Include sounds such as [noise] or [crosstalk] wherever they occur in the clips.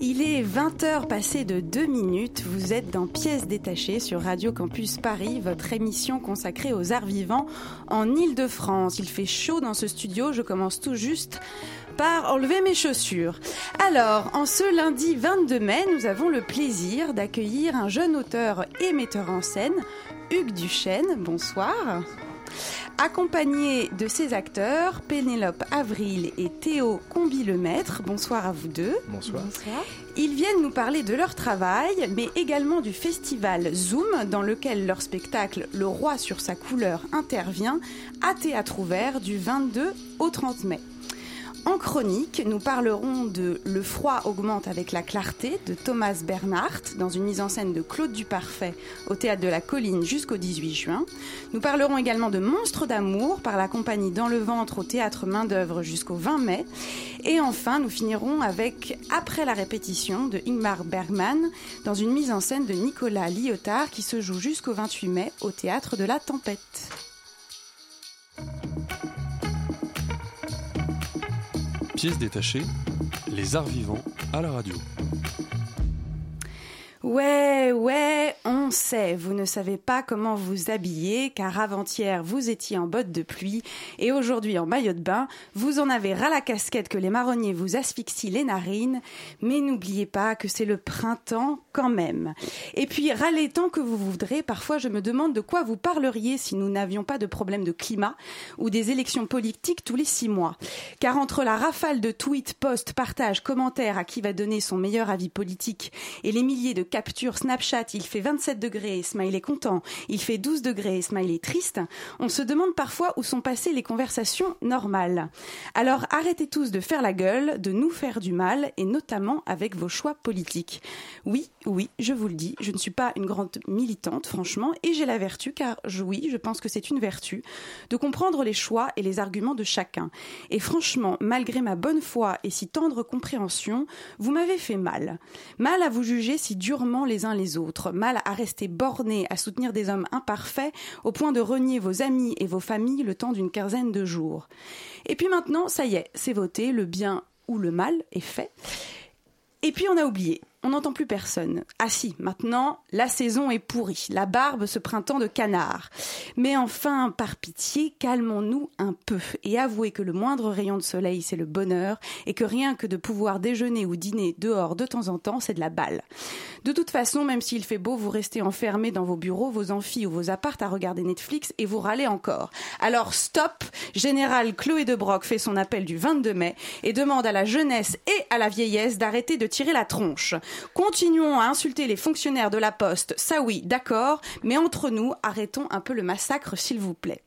Il est 20h passé de 2 minutes. Vous êtes dans Pièces détachées sur Radio Campus Paris, votre émission consacrée aux arts vivants en Ile-de-France. Il fait chaud dans ce studio. Je commence tout juste par enlever mes chaussures. Alors, en ce lundi 22 mai, nous avons le plaisir d'accueillir un jeune auteur et metteur en scène, Hugues Duchesne. Bonsoir. Accompagné de ses acteurs, Pénélope Avril et Théo Combi-Lemaître. Bonsoir à vous deux. Bonsoir. Ils viennent nous parler de leur travail, mais également du festival Zoom, dans lequel leur spectacle Le Roi sur sa couleur intervient à théâtre ouvert du 22 au 30 mai. En chronique, nous parlerons de Le froid augmente avec la clarté de Thomas Bernhardt dans une mise en scène de Claude Duparfait au théâtre de la Colline jusqu'au 18 juin. Nous parlerons également de Monstres d'amour par la compagnie Dans le ventre au théâtre Main d'œuvre jusqu'au 20 mai. Et enfin, nous finirons avec Après la répétition de Ingmar Bergman dans une mise en scène de Nicolas Lyotard qui se joue jusqu'au 28 mai au théâtre de la Tempête. Pièce détachée, les arts vivants à la radio. Ouais, ouais, on sait, vous ne savez pas comment vous habiller, car avant-hier vous étiez en bottes de pluie et aujourd'hui en maillot de bain, vous en avez ras la casquette que les marronniers vous asphyxient les narines, mais n'oubliez pas que c'est le printemps quand même. Et puis râlez tant que vous voudrez, parfois je me demande de quoi vous parleriez si nous n'avions pas de problème de climat ou des élections politiques tous les six mois. Car entre la rafale de tweets, posts, partages, commentaires à qui va donner son meilleur avis politique et les milliers de captures Snapchat, il fait 27 degrés, smiley content, il fait 12 degrés, smiley triste, on se demande parfois où sont passées les conversations normales. Alors arrêtez tous de faire la gueule, de nous faire du mal, et notamment avec vos choix politiques. Oui, oui, je vous le dis, je ne suis pas une grande militante, franchement, et j'ai la vertu, car oui, je pense que c'est une vertu, de comprendre les choix et les arguments de chacun. Et franchement, malgré ma bonne foi et si tendre compréhension, vous m'avez fait mal. Mal à vous juger si durement les uns les autres, mal à rester borné à soutenir des hommes imparfaits au point de renier vos amis et vos familles le temps d'une quinzaine de jours. Et puis maintenant, ça y est, c'est voté, le bien ou le mal est fait. Et puis on a oublié, on n'entend plus personne. Ah si, maintenant, la saison est pourrie, la barbe ce printemps de canard. Mais enfin, par pitié, calmons-nous un peu et avouez que le moindre rayon de soleil, c'est le bonheur et que rien que de pouvoir déjeuner ou dîner dehors de temps en temps, c'est de la balle. De toute façon, même s'il fait beau, vous restez enfermés dans vos bureaux, vos amphis ou vos appartes à regarder Netflix et vous râlez encore. Alors stop Général Chloé de Broc fait son appel du 22 mai et demande à la jeunesse et à la vieillesse d'arrêter de tirer la tronche. Continuons à insulter les fonctionnaires de la Poste, ça oui, d'accord, mais entre nous, arrêtons un peu le massacre s'il vous plaît.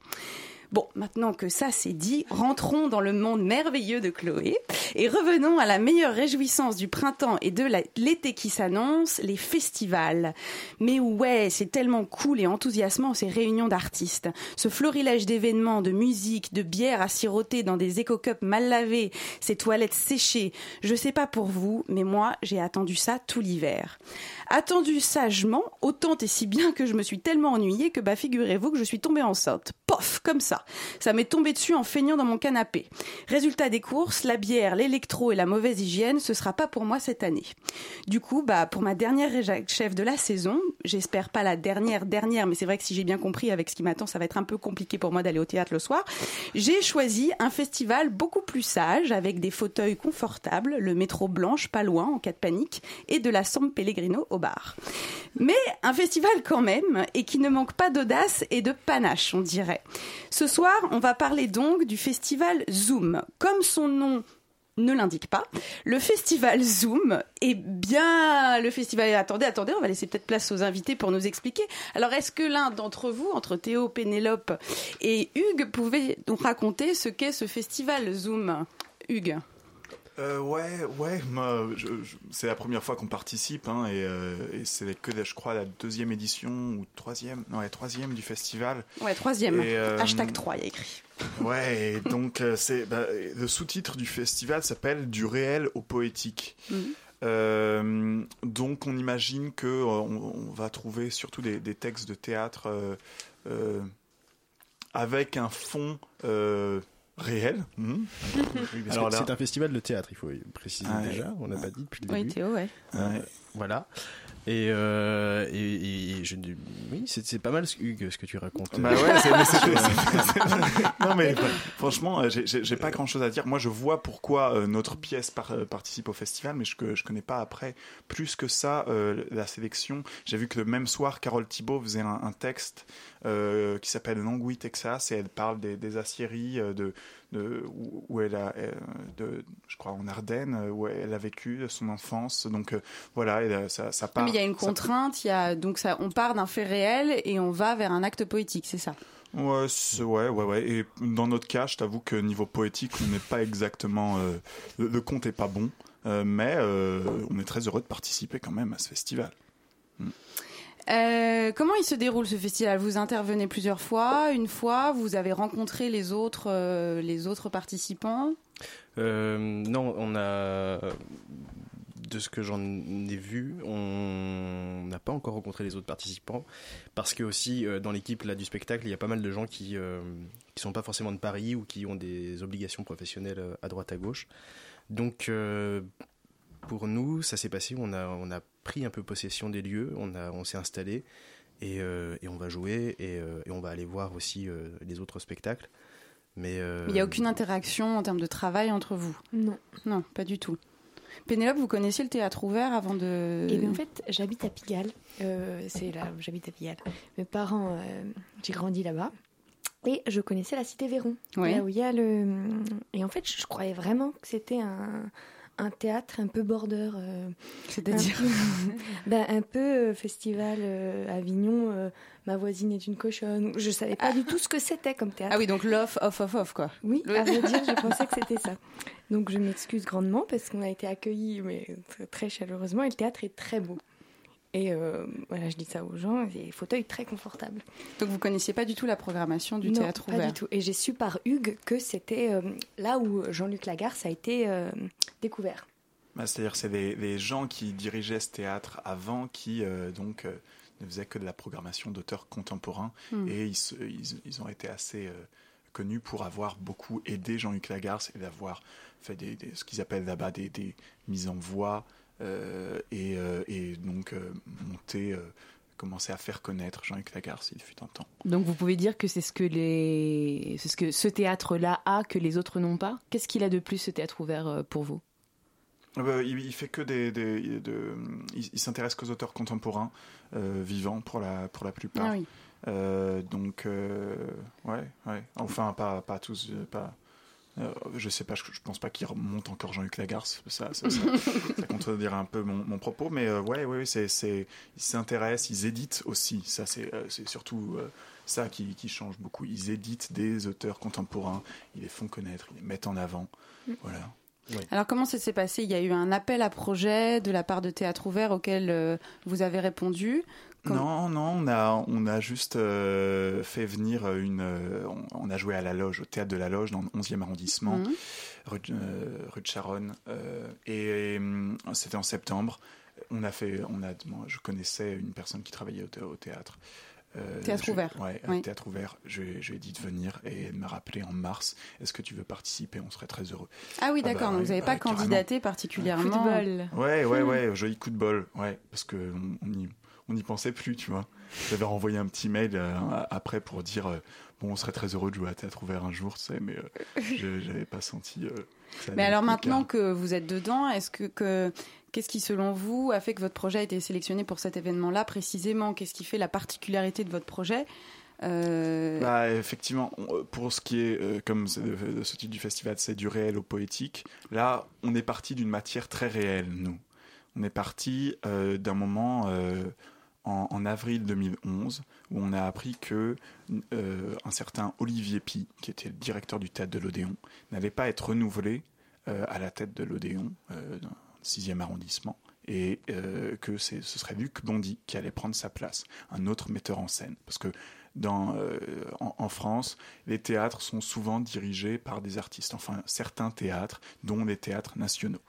Bon, maintenant que ça c'est dit, rentrons dans le monde merveilleux de Chloé et revenons à la meilleure réjouissance du printemps et de l'été qui s'annonce, les festivals. Mais ouais, c'est tellement cool et enthousiasmant ces réunions d'artistes. Ce florilège d'événements, de musique, de bière à siroter dans des éco-cups mal lavés, ces toilettes séchées. Je sais pas pour vous, mais moi j'ai attendu ça tout l'hiver. Attendu sagement, autant et si bien que je me suis tellement ennuyée que bah figurez-vous que je suis tombée enceinte. Pof, comme ça. Ça m'est tombé dessus en feignant dans mon canapé. Résultat des courses, la bière, l'électro et la mauvaise hygiène, ce sera pas pour moi cette année. Du coup, bah pour ma dernière chef de la saison, j'espère pas la dernière dernière, mais c'est vrai que si j'ai bien compris avec ce qui m'attend, ça va être un peu compliqué pour moi d'aller au théâtre le soir. J'ai choisi un festival beaucoup plus sage avec des fauteuils confortables, le métro blanche pas loin en cas de panique et de la San Pellegrino au bar. Mais un festival quand même et qui ne manque pas d'audace et de panache, on dirait. Ce soir, on va parler donc du festival Zoom. Comme son nom ne l'indique pas. Le festival Zoom est bien le festival. Attendez, attendez, on va laisser peut-être place aux invités pour nous expliquer. Alors, est-ce que l'un d'entre vous, entre Théo, Pénélope et Hugues, pouvait nous raconter ce qu'est ce festival Zoom? Hugues Euh, ouais, ouais, moi, je- je- c'est la première fois qu'on participe, hein, et, euh, et c'est que, je crois, la deuxième édition ou troisième, non, la troisième du festival. Ouais, troisième. Et, euh, Hashtag 3, il y a écrit. Ouais, et donc c'est bah, le sous-titre du festival s'appelle Du réel au poétique. Mhm. Donc on imagine que on, on va trouver surtout des, des textes de théâtre avec un fond réel. Oui, là- c'est un festival de théâtre, il faut préciser Ouais. déjà. On n'a pas dit depuis le Oui, début. Théo, ouais. Ouais. Voilà. Et, euh, et, et je, oui, c'est pas mal, Hugues, ce que tu racontes. Bah ouais, c'est- [laughs] non mais franchement, euh, j'ai- pas grand chose à dire. Moi, je vois pourquoi euh, notre pièce par- euh, participe au festival, mais je, je connais pas après plus que ça euh, la sélection. J'ai vu que le même soir, Carole Thibault faisait un, un texte euh, qui s'appelle Langui Texas et elle parle des, des aciéries de, de où, où elle a, euh, de, je crois en Ardennes, euh, où elle a vécu son enfance. Donc euh, voilà, et, ça, part. mais il y a une ça- contrainte, il y a donc ça, on part d'un fait réel et on va vers un acte poétique, c'est ça? Ouais, ouais, ouais, ouais. Et dans notre cas, je t'avoue que niveau poétique, on n'est pas exactement. euh, le, le compte est pas bon, euh, mais euh, on est très heureux de participer quand même à ce festival. Euh, comment il se déroule ce festival? Vous intervenez plusieurs fois, une fois, vous avez rencontré les autres, euh, les autres participants? Euh, non, on a. De ce que j'en ai vu, on n'a pas encore rencontré les autres participants parce que aussi dans l'équipe là du spectacle, il y a pas mal de gens qui qui sont pas forcément de Paris ou qui ont des obligations professionnelles à droite à gauche. Donc pour nous, ça s'est passé. On a pris un peu possession des lieux, on a on s'est installé et, euh, et on va jouer et, euh, et on va aller voir aussi euh, les autres spectacles. Mais euh, Il n'y a aucune interaction en termes de travail entre vous? Non. Non, pas du tout. Pénélope, vous connaissiez le théâtre ouvert avant de. Et bien en fait, j'habite à Pigalle. Euh, c'est là où j'habite à Pigalle. Mes parents, euh, j'ai grandi là-bas. Et je connaissais la cité Véron. Ouais. Là où il y a le. Et en fait, je croyais vraiment que c'était un, un théâtre un peu border. euh, C'est-à-dire un peu- [laughs] ben, un peu euh, festival euh, Avignon, ma voisine est une cochonne. Je savais pas du tout ce que c'était comme théâtre. Ah oui, donc l'off, off, off, off, quoi. Oui, à vrai [laughs] dire, je pensais que c'était ça. Donc je m'excuse grandement parce qu'on a été accueillis mais très chaleureusement et le théâtre est très beau. Et euh, voilà, je dis ça aux gens, des fauteuils très confortables. Donc vous connaissiez pas du tout la programmation du non, théâtre pas ouvert. du tout. Et j'ai su par Hugues que c'était euh, là où Jean-Luc Lagarce a été euh, découvert. Bah, C'est-à-dire, c'est les, les gens qui dirigeaient ce théâtre avant qui euh, donc euh, ne faisaient que de la programmation d'auteurs contemporains Hmm. et ils, se- ils, ils ont été assez euh, connus pour avoir beaucoup aidé Jean-Luc Lagarce et d'avoir fait des, des- ce qu'ils appellent là-bas des, des mises en voix et, euh, et donc euh, monter, euh, commencer à faire connaître Jean-Luc Lagarce. Il fut un temps. Donc vous pouvez dire que c'est ce que les, ce que ce théâtre-là a que les autres n'ont pas? Qu'est-ce qu'il a de plus ce théâtre ouvert euh, pour vous? Ah bah, il, fait que des, des- de- il, s'intéresse qu'aux auteurs contemporains euh, vivants pour la pour la plupart. Ah oui. Euh, donc euh, ouais ouais. Enfin pas pas tous euh, pas. Euh, je sais pas, je, je pense pas qu'il remonte encore Jean-Luc Lagarce. Ça, ça, ça, [laughs] ça contredirait un peu mon, mon propos, mais euh, ouais, ouais, ouais, c'est, c'est, ils s'intéressent, ils éditent aussi. Ça, c'est, euh, c'est surtout euh, ça qui, qui change beaucoup. Ils éditent des auteurs contemporains, ils les font connaître, ils les mettent en avant. Voilà. Alors comment ça s'est passé? Il y a eu un appel à projet de la part de Théâtre Ouvert auquel euh, vous avez répondu. Non, non, on a, on a juste euh, fait venir une. euh, on, on a joué à la loge, au théâtre de la loge, dans le 11e arrondissement, Mhm. rue, de- euh, rue de Charonne. euh, et c'était en septembre. On a fait. On a, moi, je connaissais une personne qui travaillait au, thé- au théâtre. Euh, Théâtre je- ouvert. Ouais, Oui. théâtre ouvert. Je, lui ai- je lui ai dit de venir et elle m'a rappelé en mars. Est-ce que tu veux participer? On serait très heureux. Ah oui, bah, d'accord. vous n'avez ouais, pas candidaté particulièrement. Coup de bol. Ouais, ouais, ouais, joli coup de bol, ouais, parce que on, on y, on y pensait plus, tu vois. J'avais renvoyé un petit mail euh, après pour dire, euh, bon, on serait très heureux de jouer à théâtre ouvert un jour, tu sais, mais euh, [laughs] je- j'avais pas senti. euh, ça Mais alors maintenant que vous êtes dedans, est-ce que, que qu'est-ce qui selon vous a fait que votre projet a été sélectionné pour cet événement-là précisément? Qu'est-ce qui fait la particularité de votre projet Euh, Bah, effectivement, on- pour ce qui est, euh, comme de, de ce type du festival, c'est du réel au poétique. Là, on est parti d'une matière très réelle, nous. On est parti euh, d'un moment en, avril 2011 où on a appris que euh, un certain Olivier Pi, qui était le directeur du théâtre de l'Odéon, n'allait pas être renouvelé euh, à la tête de l'Odéon, euh, dans le 6e arrondissement, et euh, que ce serait Luc Bondy qui allait prendre sa place, un autre metteur en scène. Parce que en France, les théâtres sont souvent dirigés par des artistes, enfin certains théâtres, dont les théâtres nationaux.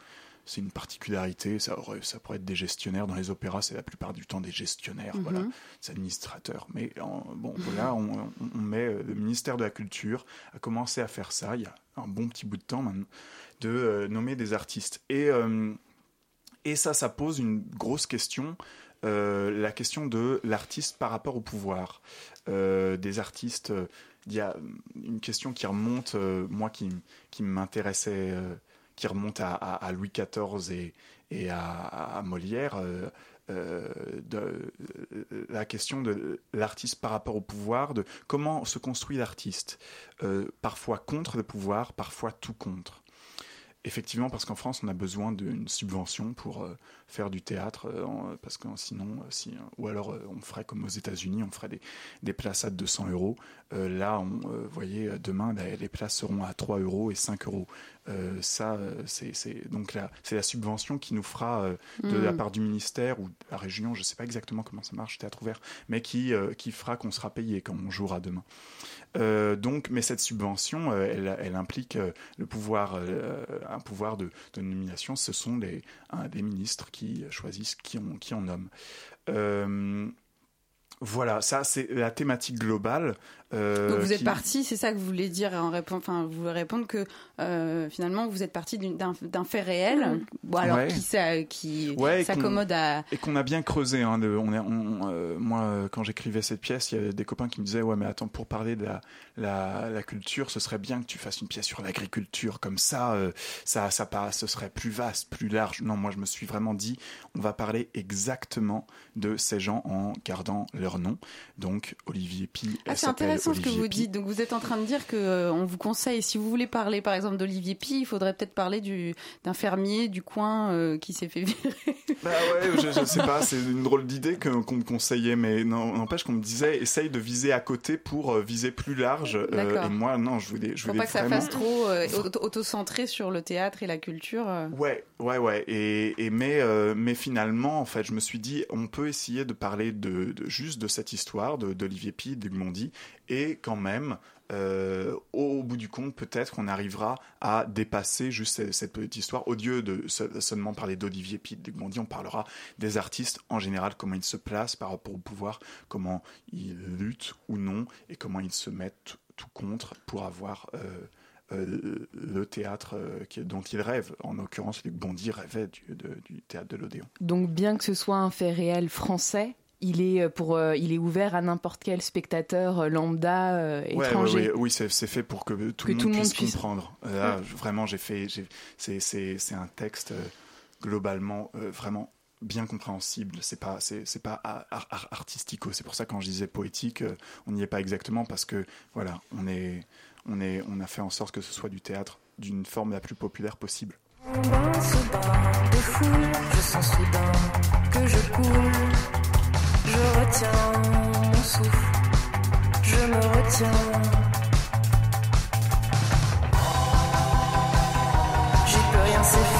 C'est une particularité, ça, aurait, ça pourrait être des gestionnaires. Dans les opéras, c'est la plupart du temps des gestionnaires, Mhm. voilà, des administrateurs. Mais en- bon, voilà, on, on- on met euh, le ministère de la Culture a commencé à faire ça il y a un bon petit bout de temps maintenant, de euh, nommer des artistes. Et, euh, et ça, ça pose une grosse question, euh, la question de l'artiste par rapport au pouvoir. Euh, des artistes, euh, il y a une question qui remonte, moi qui, qui m'intéressait, qui remonte à, Louis XIV et, à, Molière. euh, euh, de, euh, la question de l'artiste par rapport au pouvoir, de comment se construit l'artiste, parfois contre le pouvoir, parfois tout contre. Effectivement, parce qu'en France, on a besoin d'une subvention pour faire du théâtre, parce que sinon, si, ou alors on ferait comme aux États-Unis, on ferait des, des places à 200 euros. Là, vous voyez, demain, la- les places seront à 3 euros et 5 euros. Euh, ça, euh, c'est donc la, c'est la subvention qui nous fera euh, de Mm. la part du ministère ou de la région, je ne sais pas exactement comment ça marche, théâtre ouvert, mais qui, qui fera qu'on sera payé quand on jouera demain. Donc, mais cette subvention, elle, elle implique le pouvoir, un pouvoir de, de nomination. Ce sont les, un, des ministres qui choisissent qui on, qui on nomme. Euh, voilà, ça c'est la thématique globale. Euh, Donc vous êtes qui- parti, c'est ça que vous voulez dire en répondant, enfin vous voulez répondre que euh, finalement vous êtes parti d'un d'un fait réel, bon, alors Ouais. qui, Ouais, s'accommode à. Et qu'on a bien creusé. Hein, de- on est, on- euh, moi, quand j'écrivais cette pièce, il y avait des copains qui me disaient Ouais, mais attends, pour parler de la, la, la culture, ce serait bien que tu fasses une pièce sur l'agriculture. Comme ça, euh, ça, ça passe, ce serait plus vaste, plus large. Non, moi, je me suis vraiment dit On va parler exactement de ces gens en gardant leur nom. Donc, Olivier Pi. Ah, intéressant ce que vous dites. Donc vous êtes en train de dire que euh, on vous conseille, si vous voulez parler par exemple d'Olivier Pi, il faudrait peut-être parler du d'un fermier du coin euh, qui s'est fait virer. [laughs] Bah ouais, je, je sais pas, c'est une drôle d'idée que- qu'on me conseillait, mais non, n'empêche qu'on me disait essaye de viser à côté pour euh, viser plus large. euh, D'accord. et moi, non, je voulais, je Faut voulais pas que ça fasse trop euh, auto- auto-centré sur le théâtre et la culture. Ouais, ouais, ouais. Et, et mais, euh, mais finalement, en fait, je me suis dit, on peut essayer de parler de, de- juste de cette histoire de- d'Olivier Pi, d'Egmondi, et quand même, euh, au, bout du compte, peut-être qu'on arrivera à dépasser juste cette, petite histoire. Au lieu de se- seulement parler d'Olivier Pi, d'Egmondi, on parlera des artistes en général, comment ils se placent par rapport au pouvoir, comment ils luttent ou non, et comment ils se mettent tout contre pour avoir euh, euh, le théâtre dont ils rêvent. En l'occurrence, Luc Bondy rêvait de- du théâtre de l'Odéon. Donc bien que ce soit un fait réel français, il est, euh, pour, euh, il est ouvert à n'importe quel spectateur euh, lambda euh, Ouais, étranger. ouais, ouais, oui, c'est fait pour que tout, Que le, monde tout le monde puisse puisse- comprendre. Là, Ouais. je- vraiment, j'ai fait. C'est un texte globalement euh, vraiment bien compréhensible. C'est pas c'est pas ar- ar- ar- artistico. C'est pour ça quand je disais poétique, euh, on n'y est pas exactement parce que voilà, on est on est on a fait en sorte que ce soit du théâtre d'une forme la plus populaire possible. Dans ce bain de foule, je sens soudain que je coule. Je retiens mon souffle, je me retiens. J'y peux rien, c'est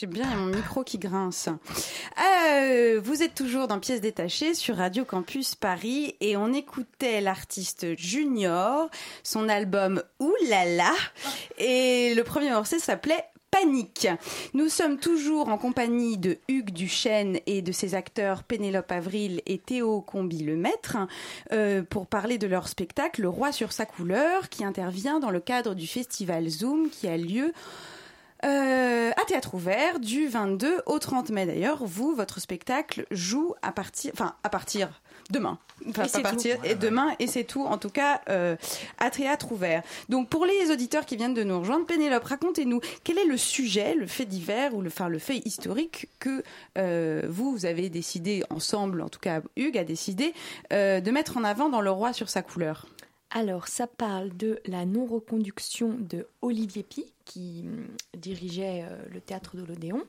J'ai bien, il y a mon micro qui grince. Euh, vous êtes toujours dans Pièces détachées sur Radio Campus Paris et on écoutait l'artiste Junior, son album Oulala et le premier morceau s'appelait Panique. Nous sommes toujours en compagnie de Hugues Duchesne et de ses acteurs Pénélope Avril et Théo Combi le Maître euh, pour parler de leur spectacle Le Roi sur sa couleur qui intervient dans le cadre du festival Zoom qui a lieu euh, à théâtre ouvert du 22 au 30 mai d'ailleurs. Vous, votre spectacle joue à partir, enfin à partir demain, enfin Et pas partir tout. et demain et c'est tout. En tout cas, euh, à théâtre ouvert. Donc pour les auditeurs qui viennent de nous rejoindre, Pénélope, racontez-nous quel est le sujet, le fait divers ou le, enfin le fait historique que euh, vous, vous avez décidé ensemble, en tout cas Hugues a décidé euh, de mettre en avant dans Le Roi sur sa couleur? Alors, ça parle de la non-reconduction de Olivier Pi, qui hum, dirigeait euh, le théâtre de l'Odéon.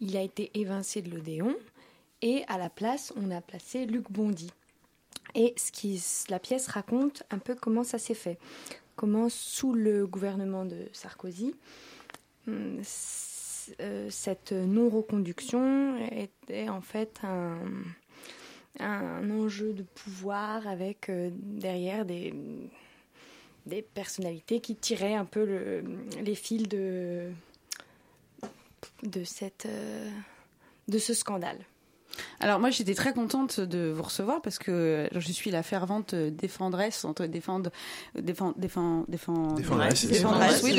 Il a été évincé de l'Odéon et à la place, on a placé Luc Bondy. Et ce qui, la pièce raconte un peu comment ça s'est fait. Comment, sous le gouvernement de Sarkozy, hum, euh, cette non-reconduction était en fait un, un enjeu de pouvoir avec euh, derrière des, des personnalités qui tiraient un peu le- les fils de, de, cette, euh, de ce scandale. Alors moi j'étais très contente de vous recevoir parce que je suis la fervente défendresse entre défendre défend défend défend Défendresse, défendresse, oui,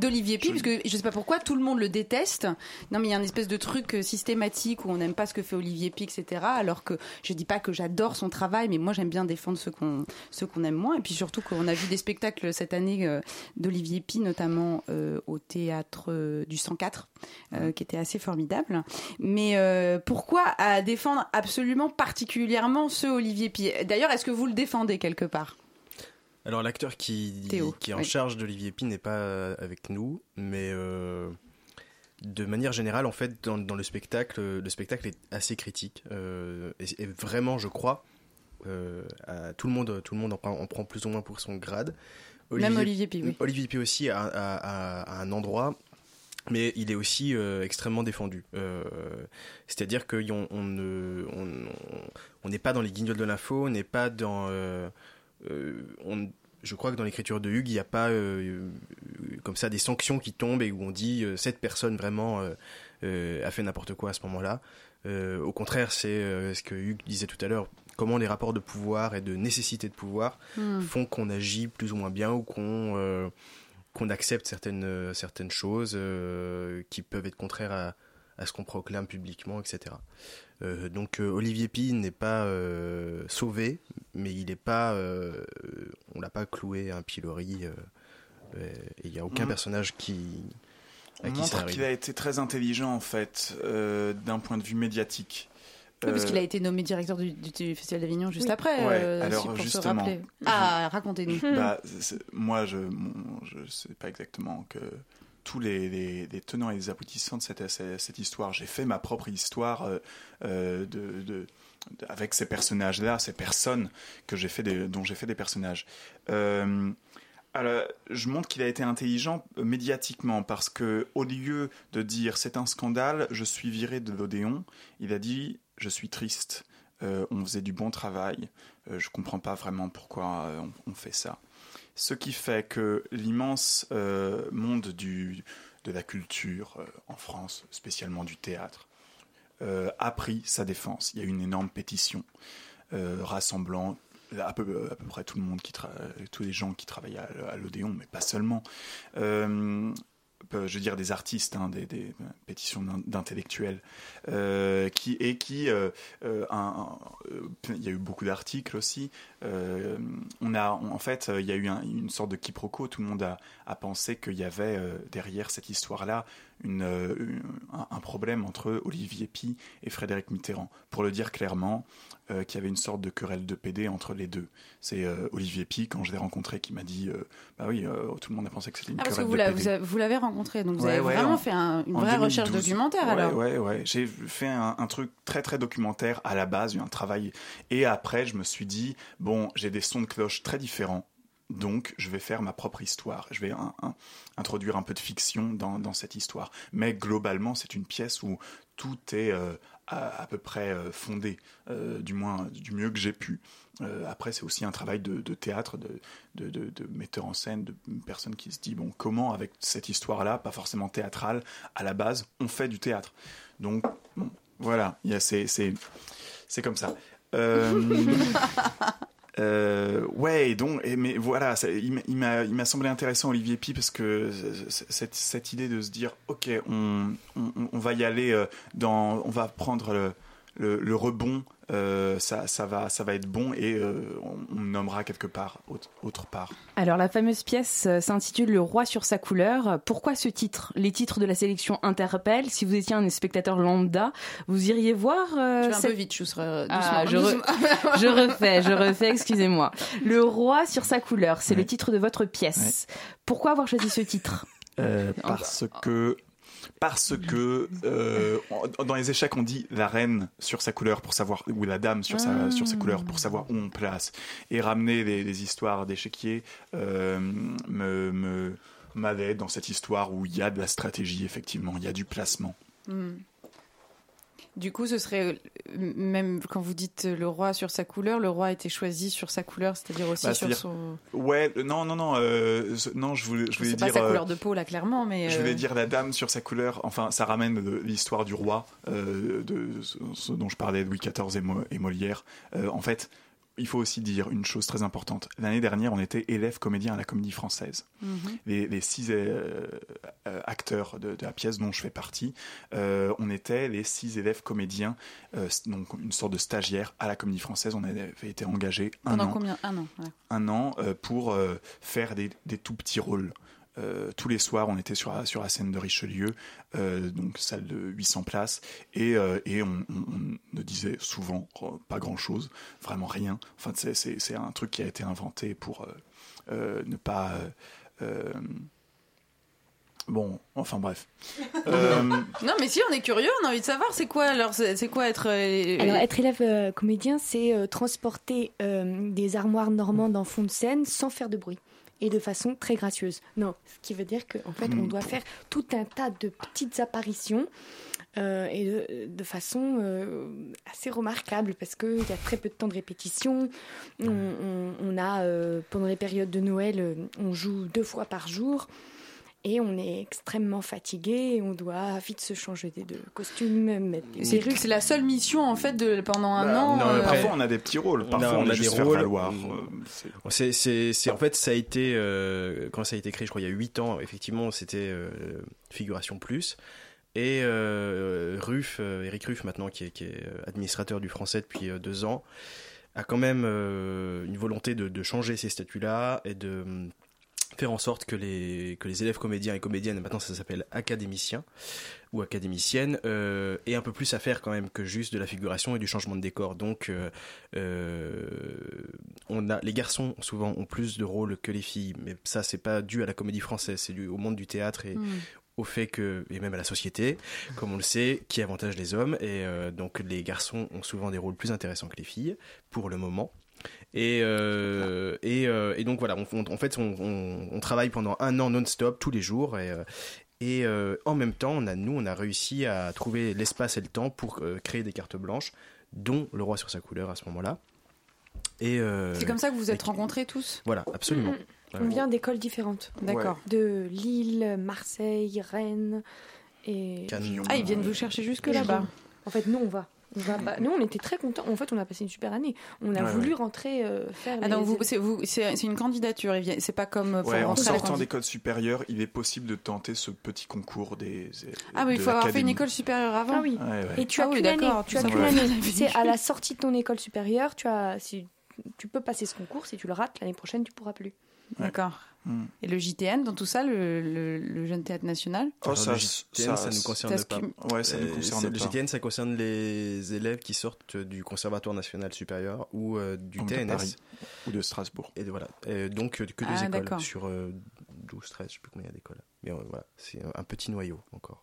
d'Olivier Pi parce que je sais pas pourquoi tout le monde le déteste. Non mais il y a une espèce de truc euh, systématique où on n'aime pas ce que fait Olivier Pi etc. Alors que je dis pas que j'adore son travail mais moi j'aime bien défendre ceux qu'on qu'on aime moins et puis surtout qu'on a vu des spectacles cette année euh, d'Olivier Pi notamment euh, au théâtre euh, du 104 euh, qui était assez formidable. Mais euh, pourquoi à défendre absolument particulièrement ce Olivier Pi D'ailleurs, est-ce que vous le défendez quelque part? Alors l'acteur qui, Théo, qui est en oui. charge d'Olivier Pi n'est pas euh, avec nous, mais euh, de manière générale, en fait, dans, dans le spectacle, le spectacle est assez critique. euh, et, et vraiment, je crois, euh, à tout le monde, tout le monde en prend, en prend plus ou moins pour son grade. Même Olivier Pi, oui. Olivier Pi aussi à- à un endroit. Mais il est aussi euh, extrêmement défendu. Euh, C'est-à-dire qu'on on ne- on- on- on n'est pas dans les guignols de l'info, on n'est pas dans... euh, je crois que dans l'écriture de Hugues, il n'y a pas comme ça des sanctions qui tombent et où on dit cette personne vraiment a fait n'importe quoi à ce moment-là. Au contraire, c'est ce que Hugues disait tout à l'heure, comment les rapports de pouvoir et de nécessité de pouvoir Hmm. font qu'on agit plus ou moins bien ou qu'on qu'on accepte certaines, euh, certaines choses euh, qui peuvent être contraires à, à ce qu'on proclame publiquement, etc. Euh, donc euh, Olivier Pi n'est pas euh, sauvé, mais il n'est pas, on l'a pas cloué à un pilori. et il n'y a aucun Mm. personnage qui à On qui montre qu'il a été très intelligent en fait, d'un point de vue médiatique. Oui, parce Euh, qu'il a été nommé directeur du, du- du Festival d'Avignon juste Oui. après. Ouais, euh, alors, si- pour se justement. rappeler. Ah, racontez-nous. Bah, c'est- moi, je mon- je sais pas exactement que tous les, les- les tenants et les aboutissants de cette, cette, histoire. J'ai fait ma propre histoire euh, euh, de, de- de- avec ces personnages-là, ces personnes que j'ai fait des, dont j'ai fait des personnages. Euh, Alors, je montre qu'il a été intelligent euh, médiatiquement parce que au lieu de dire c'est un scandale, je suis viré de l'Odéon, il a dit je suis triste. Euh, on faisait du bon travail. Euh, je comprends pas vraiment pourquoi euh, on, fait ça. Ce qui fait que l'immense euh, monde de la culture en France, spécialement du théâtre, a pris sa défense. Il y a eu une énorme pétition rassemblant à peu, près tout le monde, tous les gens qui travaillent à, l'Odéon, mais pas seulement. Je veux dire des artistes, hein, des, des pétitions d'in- d'intellectuels, euh, qui et qui, euh, euh, euh, il y a eu beaucoup d'articles aussi. Euh, on a, en fait, euh, il y a eu un- une sorte de quiproquo. Tout le monde a, a pensé qu'il y avait euh, derrière cette histoire-là une, euh, une- un, problème entre Olivier Py et Frédéric Mitterrand. Pour le dire clairement, euh, qu'il y avait une sorte de querelle de PD entre les deux. C'est euh, Olivier Py, quand je l'ai rencontré, qui m'a dit, euh, bah oui, tout le monde a pensé que c'était une Ah, parce que querelle vous de PD. vous avez- vous l'avez rencontré, donc vous Ouais, avez ouais, vraiment en- fait un- une vraie recherche 2012. documentaire Ouais, alors. Ouais, ouais. J'ai fait un, un truc très très documentaire à la base, un travail. Et après, je me suis dit, bon, j'ai des sons de cloche très différents. Donc, je vais faire ma propre histoire. Je vais introduire un peu de fiction dans, cette histoire. Mais globalement, c'est une pièce où tout est euh, à, peu près euh, fondé, euh, du moins du mieux que j'ai pu. Après, c'est aussi un travail de, théâtre, de, de, metteur en scène, de personne qui se dit bon, comment avec cette histoire-là, pas forcément théâtrale, à la base, on fait du théâtre. Donc, bon, voilà, c'est comme ça. [laughs] Euh, ouais, donc, mais voilà, ça- il m'a- semblé intéressant Olivier Pi parce que cette, idée de se dire, ok, on, va y aller euh, on va prendre le rebond, euh, ça, ça va, ça va être bon et euh, on, on nommera quelque part, autre, autre part. Alors la fameuse pièce euh, s'intitule Le roi sur sa couleur. Pourquoi ce titre? Les titres de la sélection interpellent. Si vous étiez un spectateur lambda, vous iriez voir. euh, Tu vas un peu vite, je serais Ah, je, doucement. re- [laughs] je refais, je refais, excusez-moi. Le roi sur sa couleur, c'est le titre de votre pièce. Pourquoi avoir choisi ce titre? Euh, parce que parce que euh, dans les échecs on dit la reine sur sa couleur pour savoir ou la dame sur sa sur sa couleur pour savoir où on place. Et ramener des, des histoires d'échiquier euh, me me m'allait dans cette histoire où il y a de la stratégie effectivement. Il y a du placement. Hmm. Du coup, ce serait euh, même quand vous dites le roi sur sa couleur, le roi a été choisi sur sa couleur, c'est-à-dire aussi Bah, sur son. ouais euh, non non non euh, non je voulais je voulais C'est pas dire sa euh, couleur de peau là, clairement, mais. Je voulais dire la dame sur sa couleur. Enfin, ça ramène l'histoire du roi, euh, de ce, ce dont je parlais, Louis XIV et, Mo- et Molière. Euh, en fait, il faut aussi dire une chose très importante. L'année dernière, on était élèves comédiens à la Comédie Française. Mhm. Les, les six euh, euh, acteurs de, de la pièce dont je fais partie, euh, on était les six élèves comédiens, euh, donc une sorte de stagiaires à la Comédie Française. On avait été engagés un Pendant an combien Un an. ouais. un an pour faire des, des tout petits rôles. Euh, tous les soirs, on était sur la, sur la scène de Richelieu, euh, donc salle de 800 places, et, euh, et on, on- on ne disait souvent euh, pas grand-chose, vraiment rien. Enfin, c'est- un truc qui a été inventé pour euh, euh, ne pas... euh, euh, bon, enfin bref. [laughs] Euh, Non, mais si on est curieux, on a envie de savoir, c'est quoi alors C'est c'est quoi être. euh, Alors, être élève euh, comédien, c'est euh, transporter euh, des armoires normandes en fond de scène sans faire de bruit et de façon très gracieuse. Non, ce qui veut dire qu'en fait, on Mm. doit faire tout un tas de petites apparitions euh, et de, de façon euh, assez remarquable parce qu'il y a très peu de temps de répétition. On, on- on a, euh, pendant les périodes de Noël, on joue deux fois par jour. Et on est extrêmement fatigué, et on doit vite se changer de, costume, mettre des C'est perruques. c'est la seule mission en fait de pendant un bah, an. non, euh, parfois on a des petits rôles, parfois on, a faire valoir. on- euh, c'est- en fait, ça a été euh, quand ça a été créé, je crois, il y a 8 ans. Effectivement, c'était euh, figuration plus. Et euh, Ruff, euh, Eric Ruff, maintenant, qui est, qui est administrateur du français depuis euh, deux ans, a quand même euh, une volonté de, de changer ces statuts-là et de faire en sorte que les, que les élèves comédiens et comédiennes, maintenant ça s'appelle académiciens ou académiciennes, euh, aient un peu plus à faire quand même que juste de la figuration et du changement de décor. Donc, euh, euh, on a, les garçons souvent ont plus de rôles que les filles, mais ça c'est pas dû à la comédie française, c'est dû au monde du théâtre et Mm. au fait que, et même à la société, comme on le sait, qui avantage les hommes. Et euh, donc les garçons ont souvent des rôles plus intéressants que les filles, pour le moment. Et, euh, et, euh, et donc voilà, on, on- en fait, on, on- on travaille pendant un an non-stop, tous les jours. Et, euh, et euh, en même temps, on a, nous, on a réussi à trouver l'espace et le temps pour euh, créer des cartes blanches, dont le roi sur sa couleur à ce moment-là. Et euh, C'est comme ça que vous vous êtes rencontrés tous? Voilà, absolument. On vient d'écoles différentes. D'accord. De Lille, Marseille, Rennes et. Cannes. Ah, ils viennent vous chercher jusque là-bas. En fait, nous, on va. On va nous, on était très contents. En fait, on a passé une super année. On a Ouais, voulu ouais. rentrer euh, faire. Ah, les- vous- c'est vous- c'est c'est une candidature, c'est pas comme pour Ouais, en sortant candi- d'école supérieure, il est possible de tenter ce petit concours des. Ah oui, il faut avoir fait une école supérieure avant. Ah oui. Ouais, ouais. Et tu as Ah oui, qu'une année. d'accord, Tu as qu'une année. [laughs] C'est à la sortie de ton école supérieure. Tu as, si tu peux passer ce concours. Si tu le rates l'année prochaine, tu pourras plus. D'accord. Hmm. Et le JTN, dans tout ça, le, le- le Jeune Théâtre National Oh, ça- le JTN, ça, ça- nous concerne pas. Ouais, ça nous Euh, concerne c'est- Le pas. JTN, ça concerne les élèves qui sortent du Conservatoire national supérieur ou euh, du de TNS. Paris ou de Strasbourg. Et voilà. Et donc euh, que deux Ah, écoles sur euh, 12, 13, je sais plus combien il y a d'écoles. Mais euh, voilà, c'est un- un petit noyau encore.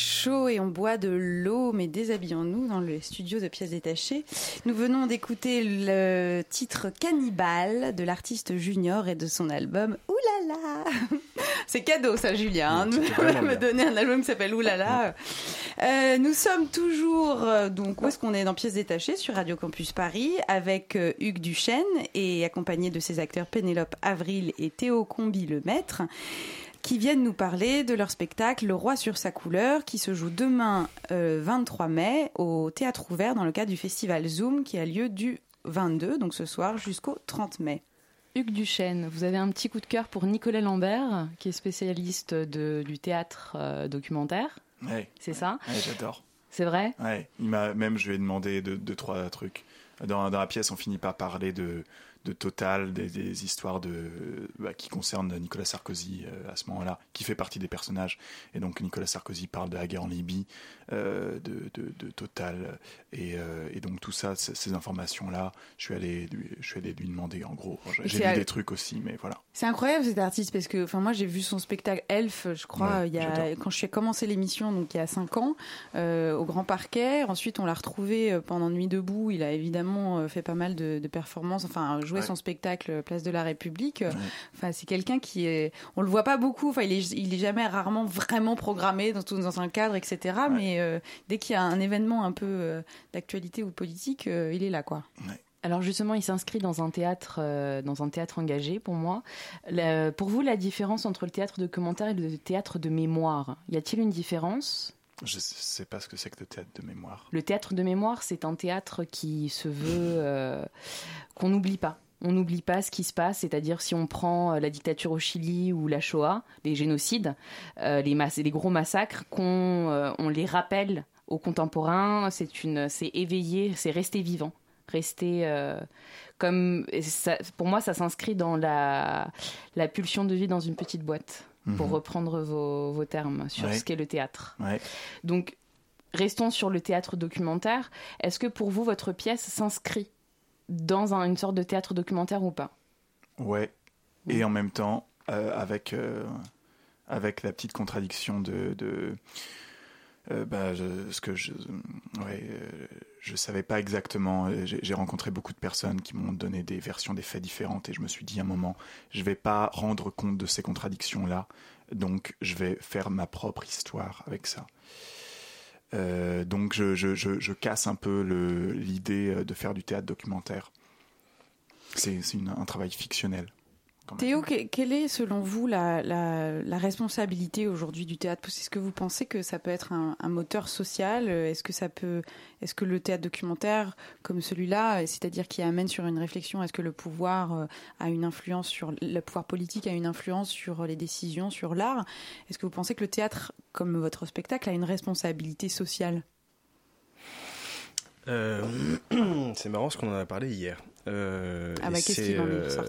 Chaud et on boit de l'eau, mais déshabillons-nous dans le studio de pièces détachées. Nous venons d'écouter le titre Cannibale de l'artiste Junior et de son album Oulala. [laughs] C'est cadeau ça, Julien, hein, me donner un album qui s'appelle Oulala. Euh, nous sommes toujours, euh, donc où est-ce qu'on est dans Pièces détachées sur Radio Campus Paris avec euh, Hugues Duchesne et accompagné de ses acteurs Pénélope Avril et Théo Combi le maître qui viennent nous parler de leur spectacle Le Roi sur sa couleur qui se joue demain euh, 23 mai au Théâtre Ouvert dans le cadre du festival Zoom qui a lieu du 22, donc ce soir, jusqu'au 30 mai. Hugues Duchesne, vous avez un petit coup de cœur pour Nicolas Lambert, qui est spécialiste de, du théâtre euh, documentaire. Ouais. C'est ça Ouais, j'adore. C'est vrai Ouais, il m'a même je lui ai demandé deux, deux trois trucs. Dans, dans la pièce, on finit par parler de de Total, des, histoires bah, qui concernent Nicolas Sarkozy euh, à ce moment-là, qui fait partie des personnages. Et donc Nicolas Sarkozy parle de la guerre en Libye, euh, de, de, de Total, et, euh, et donc tout ça, ces informations-là, je suis allé lui, je suis allé lui demander en gros. J'ai lu à- des trucs aussi, mais voilà. C'est incroyable cet artiste parce que enfin moi j'ai vu son spectacle Elf je crois Ouais, il y a quand je suis commencé l'émission donc il y a cinq ans euh, au Grand Parquet. Ensuite on l'a retrouvé pendant Nuit debout. Il a évidemment fait pas mal de, de performances enfin joué Ouais. son spectacle Place de la République. Enfin c'est quelqu'un qui est on le voit pas beaucoup. Enfin il est il est jamais rarement vraiment programmé dans, tout- dans un cadre etc mais euh, dès qu'il y a un événement un peu euh, d'actualité ou politique euh, il est là quoi Alors justement, il s'inscrit dans un théâtre, euh, dans un théâtre engagé pour moi. La- pour vous, la différence entre le théâtre documentaire et le théâtre de mémoire, y a-t-il une différence? Je sais pas ce que c'est que le théâtre de mémoire. Le théâtre de mémoire, c'est un théâtre qui se veut euh, qu'on n'oublie pas. On n'oublie pas ce qui se passe, c'est-à-dire si on prend euh, la dictature au Chili ou la Shoah, les génocides, euh, les, gros massacres, qu'on euh, on les rappelle aux contemporains. C'est une, c'est éveillé, c'est rester vivant, rester euh, comme. ça- pour moi, ça s'inscrit dans la, la pulsion de vie dans une petite boîte, pour Mhm. reprendre vos, vos termes sur Ouais. ce qu'est le théâtre. Ouais. Donc, restons sur le théâtre documentaire. Est-ce que pour vous, votre pièce s'inscrit dans un- une sorte de théâtre documentaire ou pas Ouais. Mm. Et en même temps, euh, avec, euh, avec la petite contradiction de. de euh, bah, je, ce que je. Ouais, je savais pas exactement. J'ai j'ai rencontré beaucoup de personnes qui m'ont donné des versions des faits différentes et je me suis dit à un moment, je vais pas rendre compte de ces contradictions-là, donc je vais faire ma propre histoire avec ça. Euh, donc je, je, je, je casse un peu l'idée euh, de faire du théâtre documentaire. C'est un travail fictionnel. Théo, que- quelle est selon vous la, la, la responsabilité aujourd'hui du théâtre? Est-ce que vous pensez que ça peut être un, un moteur social? Est-ce que ça peut, est-ce que le théâtre documentaire comme celui-là, c'est-à-dire qui amène sur une réflexion, est-ce que le pouvoir euh, a une influence sur le pouvoir politique a une influence sur les décisions, sur l'art? Est-ce que vous pensez que le théâtre, comme votre spectacle, a une responsabilité sociale? Euh, [clears throat] c'est marrant parce qu'on en a parlé hier. Euh, Ah bah, qu'est-ce en est euh,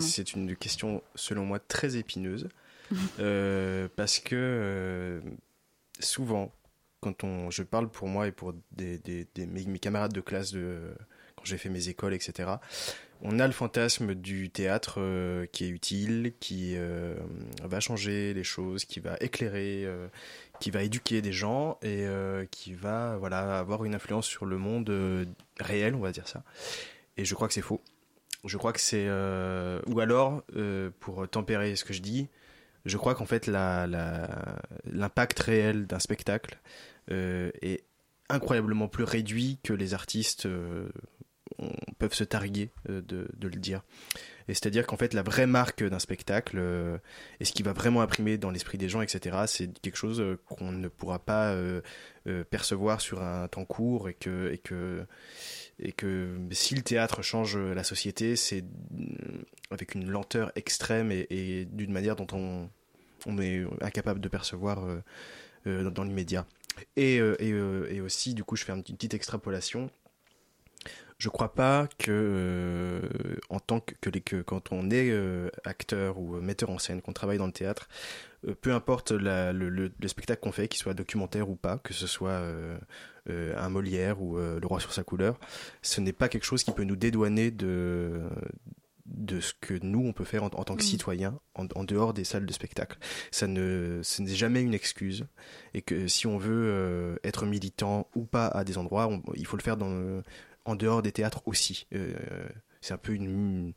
c'est, une question, selon moi, très épineuse. [laughs] Euh, parce que euh, souvent, quand on, je parle pour moi et pour des, des- des- mes, mes camarades de classe de, quand j'ai fait mes écoles, etc., on a le fantasme du théâtre euh, qui est utile, qui euh, va changer les choses, qui va éclairer, euh, qui va éduquer des gens et qui va voilà, avoir une influence sur le monde réel, on va dire ça. Et je crois que c'est faux. Je crois que c'est... euh, ou alors, euh, pour tempérer ce que je dis, je crois qu'en fait l'impact réel d'un spectacle euh, est incroyablement plus réduit que les artistes peuvent se targuer de, le dire. Et c'est-à-dire qu'en fait la vraie marque d'un spectacle et ce qui va vraiment imprimer dans l'esprit des gens, etc., c'est quelque chose qu'on ne pourra pas percevoir sur un temps court et que et que si le théâtre change la société, c'est euh, avec une lenteur extrême et, d'une manière dont on, est incapable de percevoir euh, euh, dans, l'immédiat. Et, aussi, du coup, je fais une petite extrapolation. Je crois pas que, en tant que, quand on est acteur ou metteur en scène, qu'on travaille dans le théâtre, peu importe le, le- le spectacle qu'on fait, qu'il soit documentaire ou pas, que ce soit un Molière ou euh, Le Roi sur sa couleur, ce n'est pas quelque chose qui peut nous dédouaner de de ce que nous on peut faire en, en tant que Mm. citoyens en, en dehors des salles de spectacle. Ça ne, ce n'est jamais une excuse et que si on veut euh, être militant ou pas à des endroits, on- il faut le faire dans le- en dehors des théâtres aussi. Euh, c'est un peu une,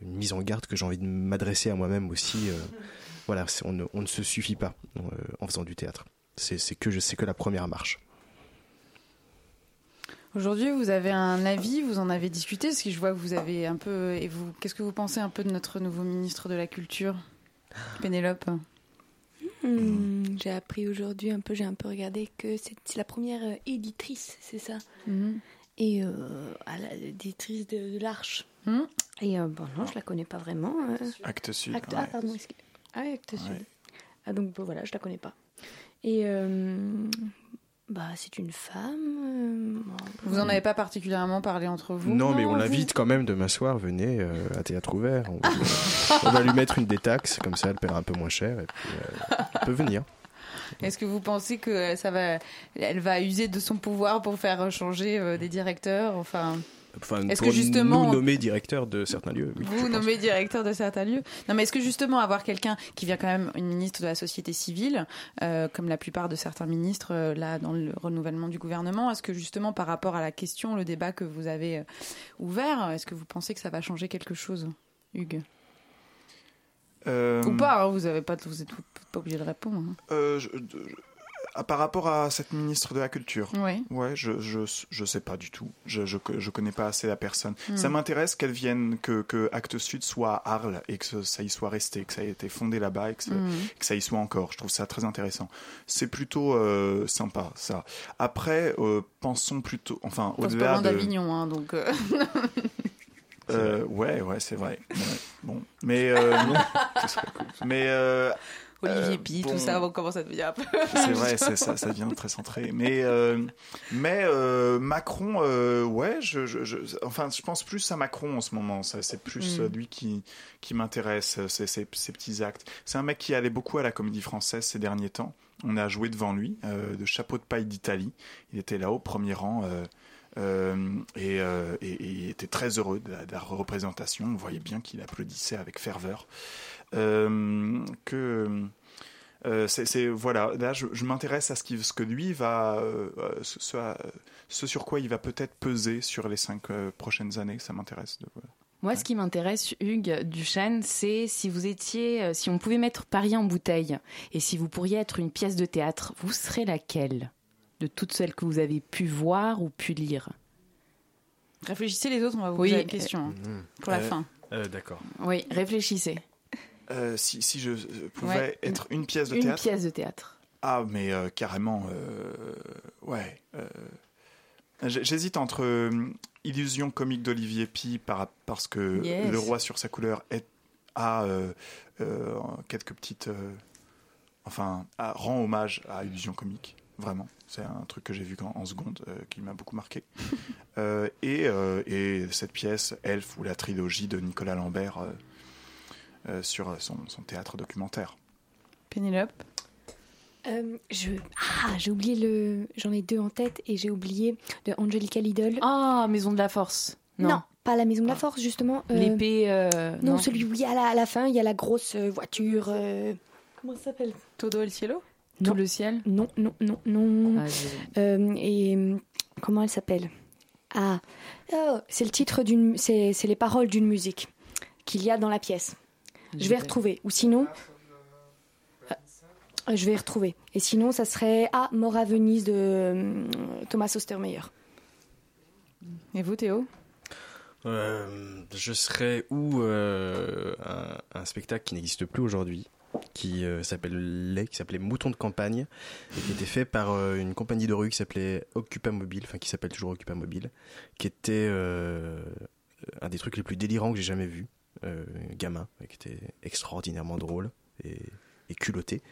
une mise en garde que j'ai envie de m'adresser à moi-même aussi. euh, [laughs] voilà, on ne, on ne se suffit pas euh, en faisant du théâtre. C'est que, je- c'est que la première marche. Aujourd'hui, vous avez un avis, vous en avez discuté, parce que je vois que vous avez un peu. Et vous, qu'est-ce que vous pensez un peu de notre nouveau ministre de la Culture, Pénélope? Hmm, j'ai appris aujourd'hui un peu, j'ai un peu regardé que c'est la première euh, éditrice, c'est ça? Mhm. Et euh, à la- l'éditrice de, de l'Arche. Mhm. Et euh, bon, non, je la connais pas vraiment. euh. Acte Sud. Acte- ouais. Ah, pardon, excuse- ah, oui, Acte Sud. Ouais. Ah, donc bon, voilà, je la connais pas. Et euh, bah, c'est une femme. euh, Vous en avez pas particulièrement parlé entre vous Non, mais on l'invite quand même demain soir. Venez euh, à Théâtre Ouvert. On, on va lui mettre une détaxe, comme ça elle paiera un peu moins cher. Et puis, euh, elle peut venir. Est-ce que vous pensez que ça va, elle va user de son pouvoir pour faire changer euh, des directeurs Enfin, Enfin, Est-ce pour que justement- nous nommer directeur de certains lieux. oui, vous nommez directeur de certains lieux. Non, mais est-ce que justement avoir quelqu'un qui vient quand même une ministre de la société civile, euh, comme la plupart de certains ministres euh, là dans le renouvellement du gouvernement, est-ce que justement par rapport à la question, le débat que vous avez euh, ouvert, est-ce que vous pensez que ça va changer quelque chose, Hugues? Euh, Ou pas hein, Vous n'avez pas, vous êtes pas obligé de répondre. hein. euh, je- je- ah, par rapport à cette ministre de la Culture, Oui. ouais, je, je, je sais pas du tout. Je, je, je connais pas assez la personne. Hmm. Ça m'intéresse qu'elle vienne, que, que Actes Sud soit à Arles et que ça y soit resté, que ça ait été fondé là-bas et que, ça- Hmm. que ça y soit encore. Je trouve ça très intéressant. C'est plutôt euh, sympa, ça. Après, euh, pensons plutôt, enfin, au-delà de. d'Avignon, hein, donc. euh, [laughs] Euh, ouais, ouais, c'est vrai. Ouais, Bon, mais euh, [laughs] mais euh, Olivier euh, Pi, bon, tout ça, on commence à devenir un peu. C'est vrai, ça, ça devient très centré. Mais euh, mais euh, Macron, ouais, je, je, je- enfin, je pense plus à Macron en ce moment. C'est plus Mm. euh, lui qui qui m'intéresse. Ses, petits actes. C'est un mec qui allait beaucoup à la Comédie Française ces derniers temps. On a joué devant lui, euh, de Chapeau de paille d'Italie. Il était là au premier rang. euh, euh, et, euh, et- et il était très heureux de la, de la représentation. On voyait bien qu'il applaudissait avec ferveur. Euh, que euh, c'est c'est- voilà, là je, je m'intéresse à ce, qui, ce que lui va, euh, ce, ce à- ce sur quoi il va peut-être peser sur les cinq euh, prochaines années. Ça m'intéresse. de- voilà. Moi, ce qui m'intéresse, Hugues Duchesne, c'est si vous étiez, si on pouvait mettre Paris en bouteille et si vous pourriez être une pièce de théâtre, vous serez laquelle de toutes celles que vous avez pu voir ou pu lire? Réfléchissez les autres, on va vous Oui, poser la question hein, pour la fin. Euh, D'accord. Oui, réfléchissez. Euh, si, si je euh, pouvais Ouais. être une pièce de Une théâtre. pièce de théâtre. Ah, mais euh, carrément, euh, ouais. J'hésite entre Illusion comique d'Olivier Pi par- parce que Yes. Le Roi sur sa couleur est, a quelques petites. enfin, a- rend hommage à Illusion comique, vraiment. C'est un truc que j'ai vu en, en seconde qui m'a beaucoup marqué. [laughs] Et, et cette pièce, Elf ou la trilogie de Nicolas Lambert sur son, son théâtre documentaire. Pénélope Euh, je... Ah, j'ai oublié le. J'en ai deux en tête et j'ai oublié de Angelica Lidl. Ah, Maison de la Force. Non, pas la Maison de la Force, justement. euh, L'épée. euh, Non, celui où il y a la- à la fin, il y a la grosse euh, voiture. euh, Comment ça s'appelle? Todo el cielo? Tout le ciel? Non, non, non, non. Ah, Euh, et euh, comment elle s'appelle? Ah, oh, c'est le titre d'une. C'est c'est les paroles d'une musique qu'il y a dans la pièce. Je vais retrouver. Ou sinon. Euh, Je vais retrouver. Et sinon, ça serait Ah, Mort à Venise de euh, Thomas Ostermeyer. Et vous, Théo? Euh, je serais ou euh, un, un spectacle qui n'existe plus aujourd'hui, qui euh, s'appelle qui s'appelait Mouton de campagne, et qui était fait par euh, une compagnie de rue qui s'appelait Occupa Mobile, enfin qui s'appelle toujours Occupa Mobile, qui était euh, un des trucs les plus délirants que j'ai jamais vu, euh, gamin, qui était extraordinairement drôle et, et culotté.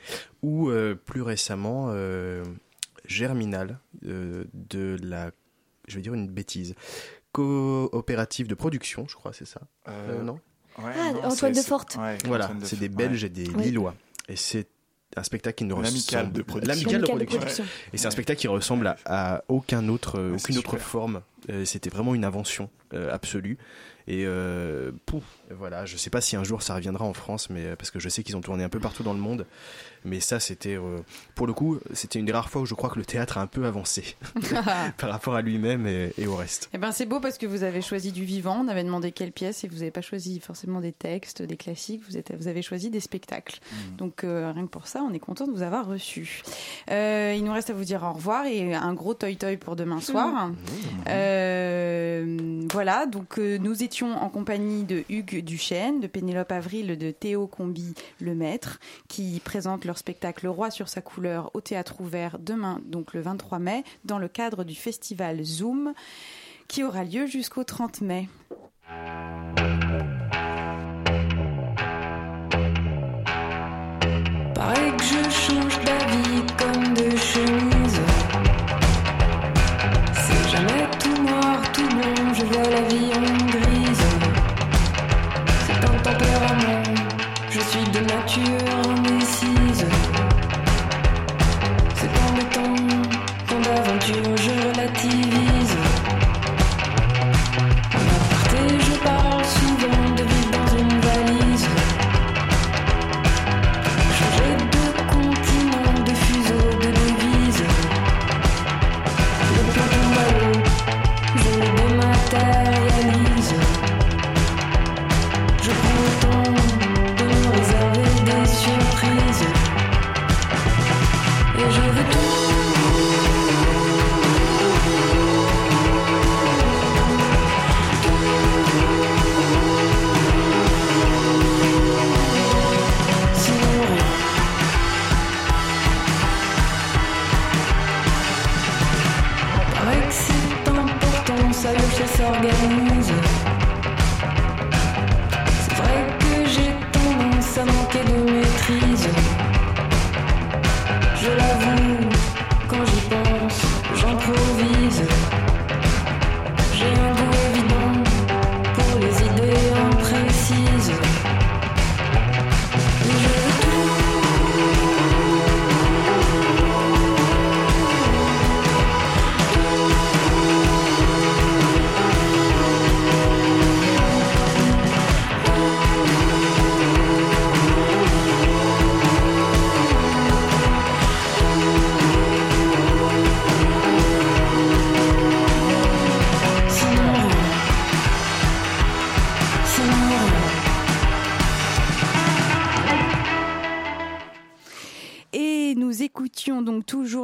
Ou euh, plus récemment euh, Germinal euh, de la, je vais dire une bêtise coopérative de production, je crois, c'est ça. Euh, Euh, non Ouais, Ah, non, Antoine de Forte. ouais, Voilà, c'est des Belges ouais. et des Oui. Lillois. Et c'est un spectacle qui ne L'amicale ressemble de production. L'amicale de L'amicale de production. production. Et c'est un spectacle qui ressemble à, à aucun autre, Ouais, aucune autre forme. Euh, C'était vraiment une invention euh, absolue. Et euh, pouf, voilà, je sais pas si un jour ça reviendra en France, mais euh, parce que je sais qu'ils ont tourné un peu partout dans le monde. Mais ça, c'était, euh, pour le coup, c'était une des rares fois où je crois que le théâtre a un peu avancé [laughs] [laughs] par rapport à lui-même et, et au reste. Eh ben c'est beau parce que vous avez choisi du vivant. On avait demandé quelle pièce et vous n'avez pas choisi forcément des textes, des classiques. Vous, êtes, vous avez choisi des spectacles. Mm. Donc euh, rien que pour ça, on est content de vous avoir reçu. Euh, il nous reste à vous dire au revoir et un gros toy toy pour demain soir. Euh, voilà, donc euh, nous étions en compagnie de Hugues Duchesne, de Pénélope Avril, de Théo Combi Le Maître, qui présentent leur spectacle Le Roi sur sa couleur au théâtre ouvert demain, donc le 23 mai, dans le cadre du festival Zoom, qui aura lieu jusqu'au 30 mai.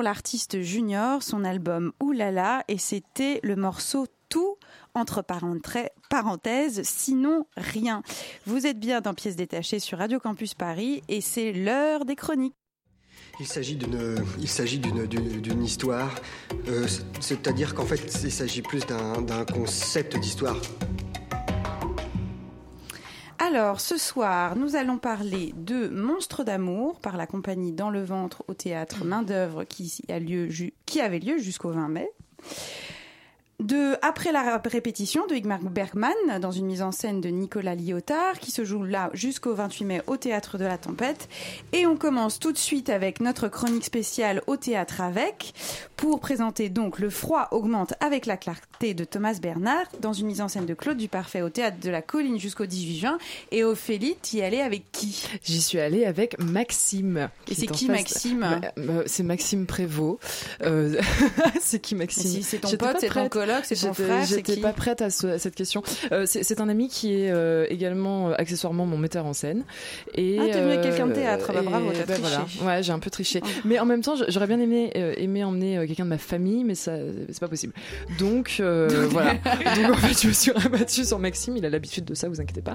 L'artiste Junior, son album Oulala, et c'était le morceau Tout entre parenthè- parenthèses, sinon rien. Vous êtes bien dans Pièces détachées sur Radio Campus Paris et c'est l'heure des chroniques. Il s'agit d'une, il s'agit d'une, d'une, histoire, euh, c'est- c'est-à-dire qu'en fait, il s'agit plus d'un, d'un concept d'histoire. Alors, ce soir, nous allons parler de Monstres d'amour par la compagnie Dans le ventre au théâtre Main d'œuvre qui, qui avait lieu jusqu'au 20 mai. De Après la répétition de Igmar Bergman dans une mise en scène de Nicolas Lyotard qui se joue là jusqu'au 28 mai au théâtre de la Tempête. Et on commence tout de suite avec notre chronique spéciale au théâtre avec pour présenter donc Le froid augmente avec la clarté de Thomas Bernard dans une mise en scène de Claude Duparfait au théâtre de la Colline jusqu'au 18 juin. Et Ophélie, t'y allais avec qui? J'y suis allée avec Maxime. Et c'est qui, Maxime? Bah, bah, C'est Maxime Prévost. Euh, [laughs] c'est qui Maxime? Si c'est ton pote, c'est ton. Coloc, c'est ton frère, J'étais pas prête à, ce- à cette question. Euh, c'est un ami qui est euh, également euh, accessoirement mon metteur en scène. Et, Ah, t'es venu avec quelqu'un de théâtre, bah et, bravo, t'as bah, triché. voilà. Ouais, j'ai un peu triché. Mais en même temps, j'aurais bien aimé, aimé emmener quelqu'un de ma famille, mais ça, c'est pas possible. Donc [laughs] voilà. Donc en fait, je me suis [laughs] rabattue sur Maxime. Il a l'habitude de ça, vous inquiétez pas.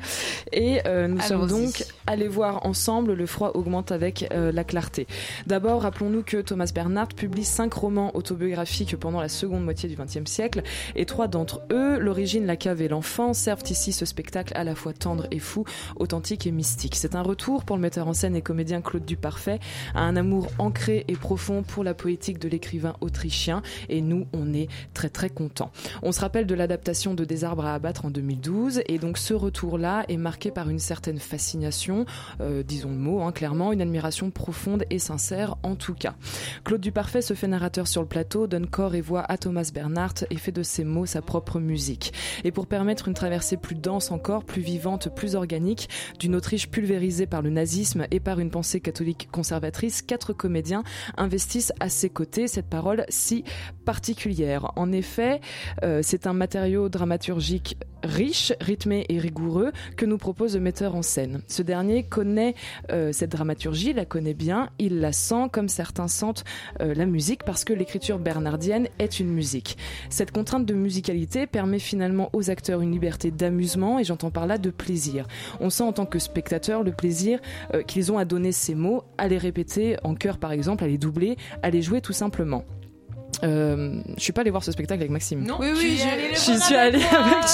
Et nous sommes donc allés voir ensemble Le froid augmente avec la clarté. D'abord, rappelons-nous que Thomas Bernhardt publie cinq romans autobiographiques pendant la seconde moitié du XXe siècle, et trois d'entre eux, L'origine, la cave et l'enfant, servent ici ce spectacle à la fois tendre et fou, authentique et mystique. C'est un retour pour le metteur en scène et comédien Claude Duparfait à un amour ancré et profond pour la poétique de l'écrivain autrichien, et nous, on est très très contents. On se rappelle de l'adaptation de Des arbres à abattre en 2012, et donc ce retour-là est marqué par une certaine fascination, euh, disons le mot, hein, clairement, une admiration profonde et sincère en tout cas. Claude Duparfait se fait narrateur sur le plateau, donne corps et voix à Thomas Bernhardt et fait de ses mots sa propre musique. Et pour permettre une traversée plus dense encore, plus vivante, plus organique, d'une Autriche pulvérisée par le nazisme et par une pensée catholique conservatrice, quatre comédiens investissent à ses côtés cette parole si particulière. En effet, euh, c'est un matériau dramaturgique riche, rythmé et rigoureux que nous propose le metteur en scène. Ce dernier connaît euh, cette dramaturgie, la connaît bien, il la sent comme certains sentent euh, la musique parce que l'écriture bernardienne est une musique. Cette contrainte de musicalité permet finalement aux acteurs une liberté d'amusement et j'entends par là de plaisir. On sent en tant que spectateur le plaisir euh, qu'ils ont à donner ces mots, à les répéter en chœur par exemple, à les doubler, à les jouer tout simplement. Euh, je suis pas allée voir ce spectacle avec Maxime. Non, oui, oui, je suis allée avec.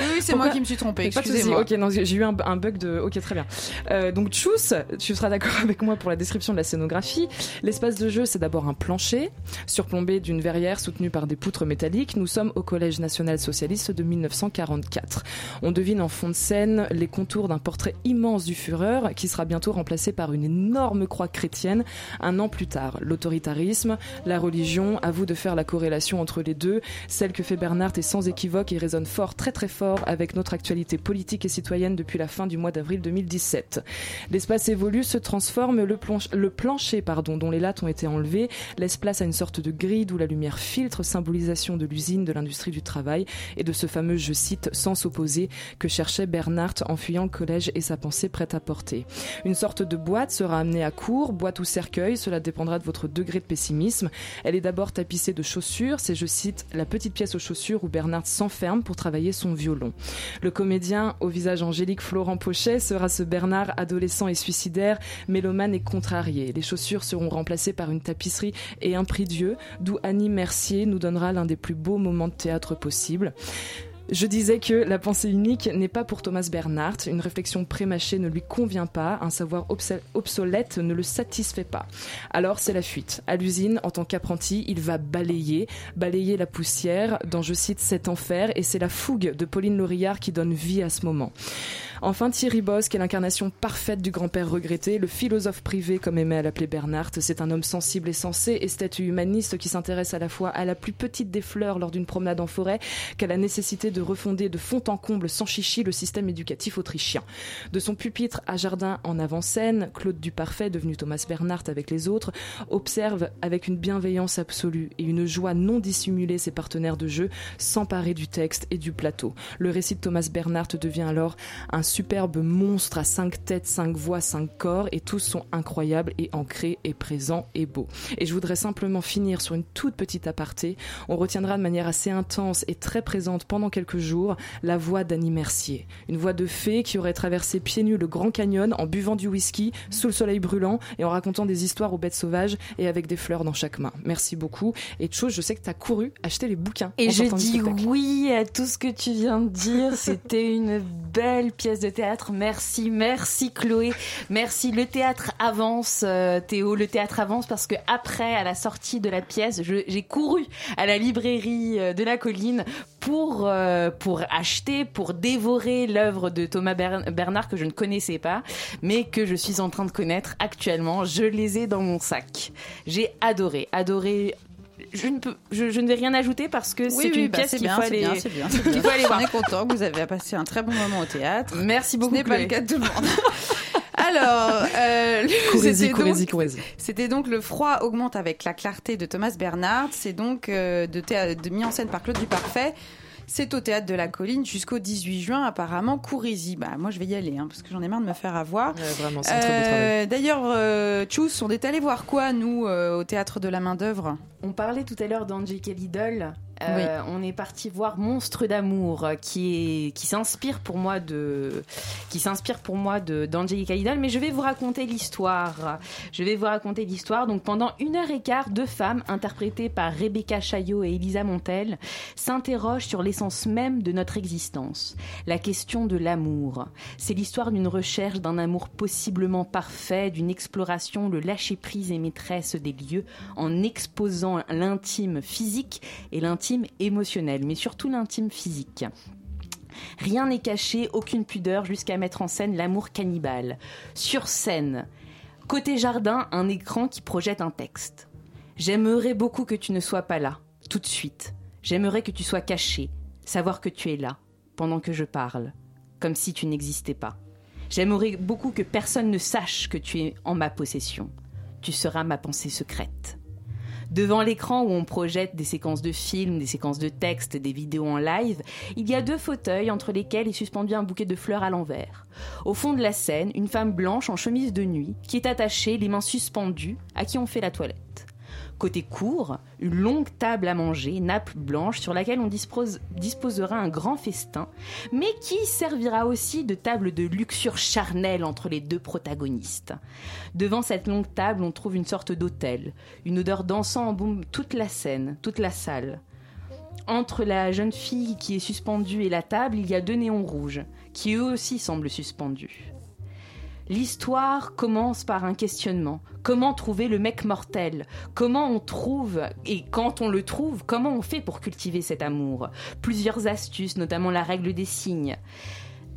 Oui, oui c'est moi qui me suis trompée. Excusez-moi. Ok, j'ai eu un, un bug de. Ok, très bien. Euh, donc Chus, tu seras d'accord [laughs] avec moi pour la description de la scénographie. L'espace de jeu, c'est d'abord un plancher surplombé d'une verrière soutenue par des poutres métalliques. Nous sommes au Collège national socialiste de 1944. On devine en fond de scène les contours d'un portrait immense du Führer qui sera bientôt remplacé par une énorme croix chrétienne un an plus tard. L'autoritarisme, la religion, à vous de faire la corrélation entre les deux. Celle que fait Bernard est sans équivoque et résonne fort, très très fort avec notre actualité politique et citoyenne depuis la fin du mois d'avril 2017. L'espace évolue, se transforme, le, planche- le plancher pardon, dont les lattes ont été enlevées laisse place à une sorte de grille d'où la lumière filtre, symbolisation de l'usine, de l'industrie du travail et de ce fameux, je cite, sens opposé que cherchait Bernard en fuyant le collège et sa pensée prête à porter. Une sorte de boîte sera amenée à court, boîte ou cercueil, cela dépendra de votre degré de pessimisme. Elle est d'abord tapissée de chaussures, c'est, je cite, la petite pièce aux chaussures où Bernard s'enferme pour travailler son violon. Le comédien au visage angélique Florent Pochet sera ce Bernard adolescent et suicidaire, mélomane et contrarié. Les chaussures seront remplacées par une tapisserie et un prix Dieu, d'où Annie Mercier nous donnera l'un des plus beaux moments de théâtre possibles. Je disais que la pensée unique n'est pas pour Thomas Bernhardt, une réflexion prémâchée ne lui convient pas, un savoir obs- obsolète ne le satisfait pas. Alors c'est la fuite. À l'usine, en tant qu'apprenti, il va balayer, balayer la poussière dans, je cite, cet enfer, et c'est la fougue de Pauline Laurillard qui donne vie à ce moment. Enfin, Thierry Bosque est l'incarnation parfaite du grand-père regretté, le philosophe privé, comme aimait à l'appeler Bernhardt. C'est un homme sensible et sensé, et statut humaniste qui s'intéresse à la fois à la plus petite des fleurs lors d'une promenade en forêt qu'à la nécessité de refonder de fond en comble sans chichi le système éducatif autrichien. De son pupitre à jardin en avant-scène, Claude Duparfait, devenu Thomas Bernhardt avec les autres, observe avec une bienveillance absolue et une joie non dissimulée ses partenaires de jeu s'emparer du texte et du plateau. Le récit de Thomas Bernhardt devient alors un superbe monstre à cinq têtes, cinq voix, cinq corps, et tous sont incroyables et ancrés et présents et beaux. Et je voudrais simplement finir sur une toute petite aparté. On retiendra de manière assez intense et très présente pendant quelques jours la voix d'Annie Mercier. Une voix de fée qui aurait traversé pieds nus le Grand Canyon en buvant du whisky sous le soleil brûlant et en racontant des histoires aux bêtes sauvages et avec des fleurs dans chaque main. Merci beaucoup. Et chose, je sais que tu as couru acheter les bouquins. Et je dis oui à tout ce que tu viens de dire. C'était une belle pièce de théâtre. Merci, merci Chloé. Merci. Le théâtre avance, euh, Théo. Le théâtre avance parce que après, à la sortie de la pièce, j'ai couru à la librairie euh, de la colline pour euh, pour acheter, pour dévorer l'œuvre de Thomas Ber- Bernard que je ne connaissais pas, mais que je suis en train de connaître actuellement. Je les ai dans mon sac. J'ai adoré, adoré. Je ne peux, je, je ne vais rien ajouter parce que Oui, c'est oui, une bah, pièce c'est qu'il bien, faut c'est aller, bien, c'est bien, [laughs] bien. faut aller voir. On est content que vous avez passé un très bon moment au théâtre. Merci beaucoup. Ce n'est pas le cas de tout le monde. [laughs] Alors, euh, Courez-y, c'était courez-y, donc- courez-y. C'était donc le froid augmente avec la clarté de Thomas Bernard. C'est donc euh, de, théâ- de mis en scène par Claude Duparfait. C'est au théâtre de la Colline jusqu'au 18 juin apparemment. Courez-y. Bah moi je vais y aller hein, parce que j'en ai marre de me faire avoir. Ouais, vraiment, c'est un très beau travail. Euh, D'ailleurs, euh, Tchous, on est allé voir quoi nous euh, au théâtre de la main d'œuvre On parlait tout à l'heure d'Angelica Lidl. Euh, On est parti voir Monstre d'amour, euh, qui qui s'inspire pour moi de qui s'inspire pour moi de d'Angelica Lidl. Mais je vais vous raconter l'histoire. Je vais vous raconter l'histoire. Donc pendant une heure et quart, deux femmes interprétées par Rebecca Chaillot et Elisa Montel s'interrogent sur l'essence même de notre existence, la question de l'amour. C'est l'histoire d'une recherche d'un amour possiblement parfait, d'une exploration, le lâcher prise et maîtresse des lieux, en exposant l'intime physique et l'intime émotionnel, mais surtout l'intime physique. Rien n'est caché, aucune pudeur, jusqu'à mettre en scène l'amour cannibale. Sur scène, côté jardin, un écran qui projette un texte. J'aimerais beaucoup que tu ne sois pas là, tout de suite. J'aimerais que tu sois caché, savoir que tu es là, pendant que je parle, comme si tu n'existais pas. J'aimerais beaucoup que personne ne sache que tu es en ma possession. Tu seras ma pensée secrète. Devant l'écran où on projette des séquences de films, des séquences de textes, des vidéos en live, il y a deux fauteuils entre lesquels est suspendu un bouquet de fleurs à l'envers. Au fond de la scène, une femme blanche en chemise de nuit qui est attachée, les mains suspendues, à qui on fait la toilette. Côté court, une longue table à manger, nappe blanche, sur laquelle on dispose- disposera un grand festin, mais qui servira aussi de table de luxure charnelle entre les deux protagonistes. Devant cette longue table, on trouve une sorte d'hôtel. Une odeur d'encens embaume toute la scène, toute la salle. Entre la jeune fille qui est suspendue et la table, il y a deux néons rouges, qui eux aussi semblent suspendus. L'histoire commence par un questionnement. Comment trouver le mec mortel? Comment on trouve, et quand on le trouve, comment on fait pour cultiver cet amour? Plusieurs astuces, notamment la règle des signes.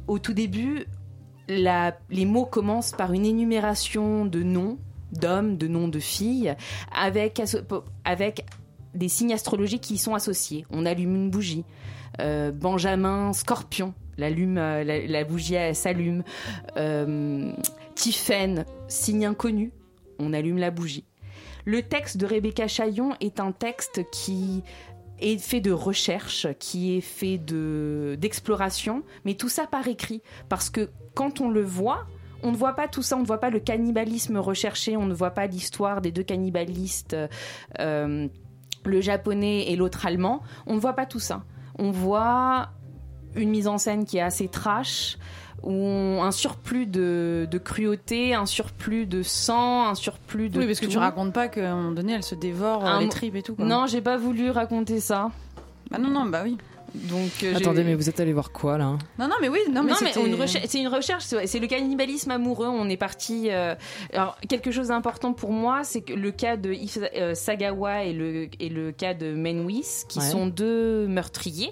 Au tout début, les mots commencent par une énumération de noms d'hommes, de noms de filles, avec des signes astrologiques qui y sont associés. On allume une bougie. Euh, Benjamin, scorpion, euh, la, la bougie s'allume. Euh, signe inconnu, on allume la bougie. Le texte de Rebecca Chaillon est un texte qui est fait de recherche, qui est fait de d'exploration, mais tout ça par écrit, parce que quand on le voit, on ne voit pas tout ça, on ne voit pas le cannibalisme recherché, on ne voit pas l'histoire des deux cannibalistes, euh, le japonais et l'autre allemand, on ne voit pas tout ça. On voit une mise en scène qui est assez trash, où on- un surplus de, de cruauté, un surplus de sang, un surplus de Oui, parce que tu racontes pas qu'à un moment donné, elle se dévore Un les tripes et tout. Quoi. Non, j'ai pas voulu raconter ça. Bah non, non, bah oui. Donc, euh, Attendez, mais vous êtes allé voir quoi là Non, non, mais oui, non, mais, une c'est une recherche, c'est le cannibalisme amoureux. On est parti. euh, alors, quelque chose d'important pour moi, c'est que le cas de If euh, Sagawa et le, et le cas de Menwis, qui Ouais. sont deux meurtriers,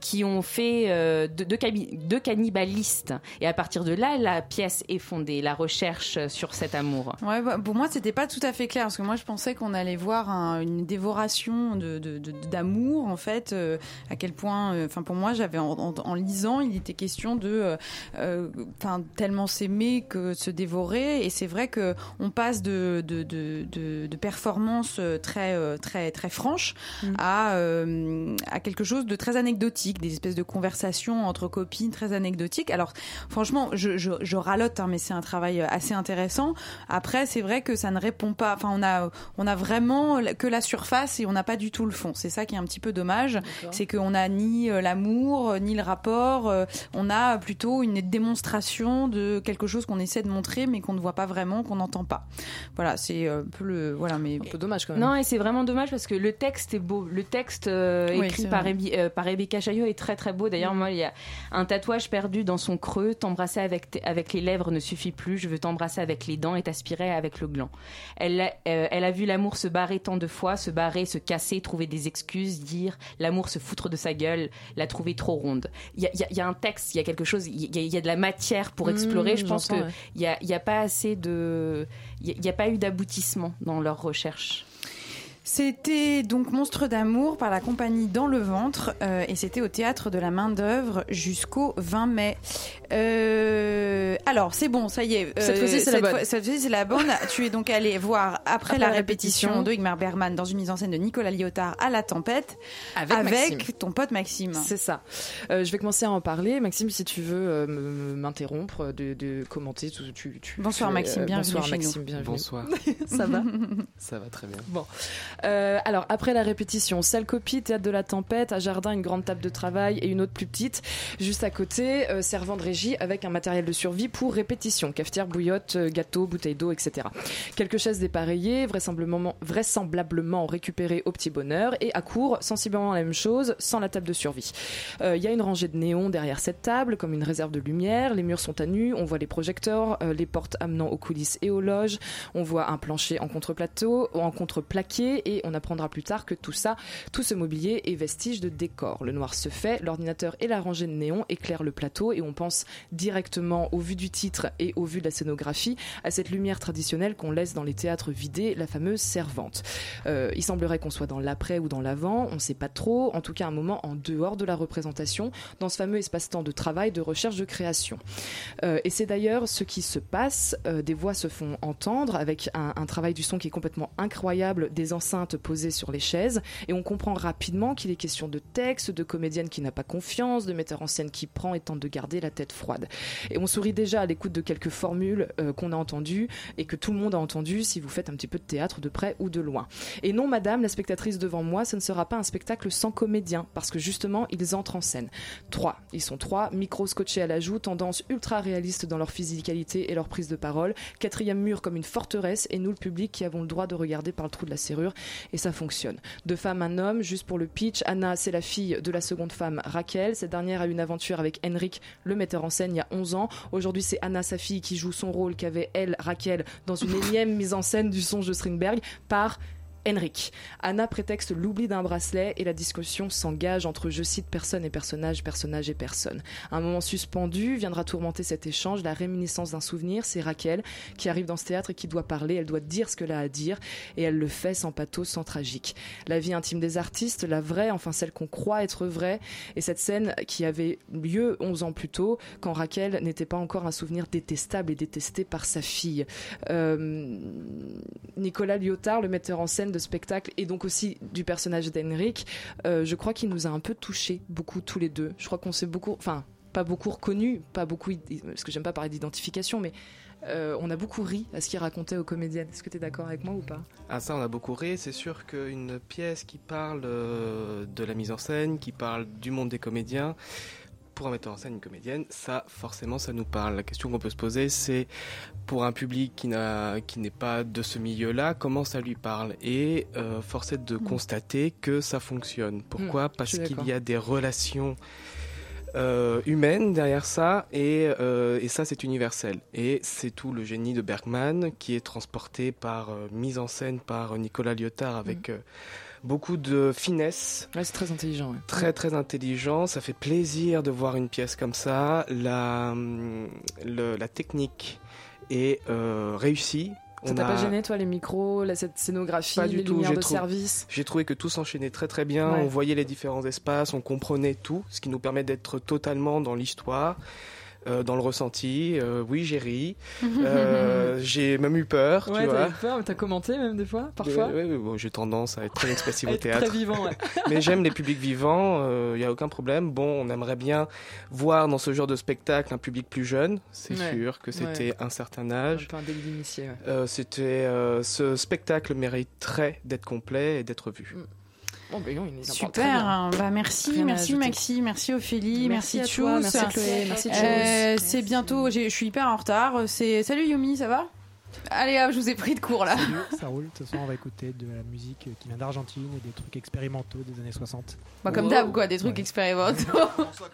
qui ont fait euh, deux, deux deux cannibalistes. Et à partir de là, la pièce est fondée, la recherche sur cet amour. Ouais, bah, pour moi, c'était pas tout à fait clair parce que moi, je pensais qu'on allait voir un- une dévoration de de- de- d'amour en fait. euh, à quel point, euh, enfin, pour moi, j'avais en, en- en lisant, il était question de, euh, euh, enfin, tellement s'aimer que se dévorer. Et c'est vrai que on passe de de de, de, de performances très très très franches à euh, à quelque chose de très anecdotique, des espèces de conversations entre copines très anecdotiques. Alors, franchement, je je, je ralote, hein, mais c'est un travail assez intéressant. Après, c'est vrai que ça ne répond pas. Enfin, on a on a vraiment que la surface et on n'a pas du tout le fond. C'est ça qui est un petit peu dommage. C'est qu'on a ni euh, l'amour euh, ni le rapport. euh, On a plutôt une démonstration de quelque chose qu'on essaie de montrer, mais qu'on ne voit pas vraiment, qu'on n'entend pas. Voilà, c'est un peu le voilà, mais Un peu dommage quand même. Non, et c'est vraiment dommage parce que le texte est beau. Le texte euh, Oui, écrit par. Rebi- euh, par Rebecca Chaillot est très très beau. D'ailleurs, moi, il y a un tatouage perdu dans son creux. T'embrasser avec, avec les lèvres ne suffit plus. Je veux t'embrasser avec les dents et t'aspirer avec le gland. Elle, a- euh, elle a vu l'amour se barrer tant de fois, se barrer, se casser, trouver des excuses, dire l'amour se foutre de sa gueule, la trouver trop ronde. Il y a, il y a- il y a un texte, il y a quelque chose, il y a, il y a de la matière pour Mmh, explorer. Je pense j'entends, que ouais. il y a, a pas assez de, il y a- il y a pas eu d'aboutissement dans leur recherche. C'était donc Monstre d'amour par la compagnie Dans le ventre euh, et c'était au théâtre de la main d'œuvre jusqu'au 20 mai. Euh, alors c'est bon, ça y est. euh, Cette fois-ci, c'est la bonne. fois- Cette fois-ci c'est la bonne. [laughs] tu es donc allé voir après, Après la la répétition, répétition. de Igmar Bergman dans une mise en scène de Nicolas Lyotard à la tempête Avec ton pote Maxime. C'est ça. Euh, je vais commencer à en parler. Maxime, si tu veux euh, me- m'interrompre, de, de commenter. Tu, tu- tu- Bonsoir, tu- Maxime, bienvenue bonsoir chez Maxime, nous. bienvenue. Bonsoir. Ça va Ça va très bien. Bon. Euh, alors, après la répétition, salle copie, théâtre de la tempête, à jardin, une grande table de travail et une autre plus petite. Juste à côté, euh, servant de régie avec un matériel de survie pour répétition. Cafetière, bouillotte, euh, gâteau, bouteille d'eau, etc. Quelques chaises dépareillées, vraisemblablement, vraisemblablement récupérées au petit bonheur. Et à court, sensiblement la même chose, sans la table de survie. Il y a une rangée de néons derrière cette table, comme une réserve de lumière. Les murs sont à nu, on voit les projecteurs, les portes amenant aux coulisses et aux loges. On voit un plancher en contreplateau, en contreplaqué et on apprendra plus tard que tout ça, tout ce mobilier est vestige de décor. Le noir se fait, l'ordinateur et la rangée de néons éclairent le plateau et on pense directement au vu du titre et au vu de la scénographie à cette lumière traditionnelle qu'on laisse dans les théâtres vidés, la fameuse servante. Euh, il semblerait qu'on soit dans l'après ou dans l'avant, on ne sait pas trop, en tout cas un moment en dehors de la représentation, dans ce fameux espace-temps de travail, de recherche, de création. Euh, et c'est d'ailleurs ce qui se passe, euh, des voix se font entendre avec un, un travail du son qui est complètement incroyable, des enceintes posées sur les chaises, et on comprend rapidement qu'il est question de texte, de comédienne qui n'a pas confiance, de metteur en scène qui prend et tente de garder la tête froide. Et on sourit déjà à l'écoute de quelques formules euh, qu'on a entendues et que tout le monde a entendues si vous faites un petit peu de théâtre de près ou de loin. Et non, madame, la spectatrice devant moi, ce ne sera pas un spectacle sans comédien, parce que justement, ils entrent en scène. Trois. Ils sont trois, micro scotchés à la joue, tendance ultra réaliste dans leur physicalité et leur prise de parole. Quatrième mur comme une forteresse, et nous, le public, qui avons le droit de regarder par le trou de la serrure, et ça fonctionne. Deux femmes, un homme, juste pour le pitch. Anna, c'est la fille de la seconde femme, Raquel. Cette dernière a eu une aventure avec Henrik, le metteur en scène, il y a 11 ans. Aujourd'hui, c'est Anna, sa fille, qui joue son rôle qu'avait elle, Raquel, dans une énième mise en scène du songe de Strindberg par Henrik. Anna prétexte l'oubli d'un bracelet et la discussion s'engage entre, je cite, personne et personnage, personnage et personne. Un moment suspendu viendra tourmenter cet échange, la réminiscence d'un souvenir. C'est Raquel qui arrive dans ce théâtre et qui doit parler, elle doit dire ce qu'elle a à dire et elle le fait sans pathos, sans tragique. La vie intime des artistes, la vraie, enfin celle qu'on croit être vraie, et cette scène qui avait lieu 11 ans plus tôt, quand Raquel n'était pas encore un souvenir détestable et détesté par sa fille. Euh, Nicolas Lyotard, le metteur en scène de spectacle et donc aussi du personnage d'Henrik, euh, je crois qu'il nous a un peu touchés, beaucoup tous les deux. Je crois qu'on s'est beaucoup, enfin, pas beaucoup reconnu, pas beaucoup, parce que j'aime pas parler d'identification, mais euh, on a beaucoup ri à ce qu'il racontait aux comédiennes. Est-ce que tu es d'accord avec moi ou pas? Ah ça, on a beaucoup ri. C'est sûr qu'une pièce qui parle euh, de la mise en scène, qui parle du monde des comédiens, pour un metteur en scène, une comédienne, ça, forcément, ça nous parle. La question qu'on peut se poser, c'est pour un public qui n'a, qui n'est pas de ce milieu-là, comment ça lui parle? Et euh, force est de constater que ça fonctionne. Pourquoi? Mm, je Parce qu'il y a des relations euh, humaines derrière ça, et, euh, et ça, c'est universel. Et c'est tout le génie de Bergman qui est transporté par euh, mise en scène par Nicolas Lyotard avec euh, beaucoup de finesse. Ouais, c'est très intelligent. ouais. Très très intelligent, ça fait plaisir de voir une pièce comme ça. La, hum, le- la technique est euh, réussie. Ça t'a a- pas gêné, toi, les micros, la, cette scénographie, Pas du les tout, lumières de trouvé- service? J'ai trouvé que tout s'enchaînait très très bien. Ouais. On voyait les différents espaces, on comprenait tout, ce qui nous permet d'être totalement dans l'histoire. Euh, dans le ressenti, Euh, oui j'ai ri, [laughs] Euh, j'ai même eu peur, tu Ouais, vois. t'as eu peur, mais t'as commenté même des fois, parfois. Ouais, bon, j'ai tendance à être très expressif [laughs] au théâtre. très vivant, ouais. [laughs] Mais j'aime les publics vivants, il n'y a aucun problème. Bon, on aimerait bien voir dans ce genre de spectacle un public plus jeune. C'est sûr que c'était un certain âge. Un peu un c'était ce spectacle mériterait d'être complet et d'être vu. Bon, ben non, il Super, bien. hein. bah merci, merci. Maxi, merci Ophélie, Merci merci, à toi, Tchous. merci Chloé, merci Tchous. Euh, c'est bientôt, je suis hyper en retard. C'est salut Yumi, ça va? Allez hop, je vous ai pris de cours là. Salut, ça roule. De toute façon, on va écouter de la musique qui vient d'Argentine et des trucs expérimentaux des années 60. Bah, comme d'hab quoi, des trucs expérimentaux.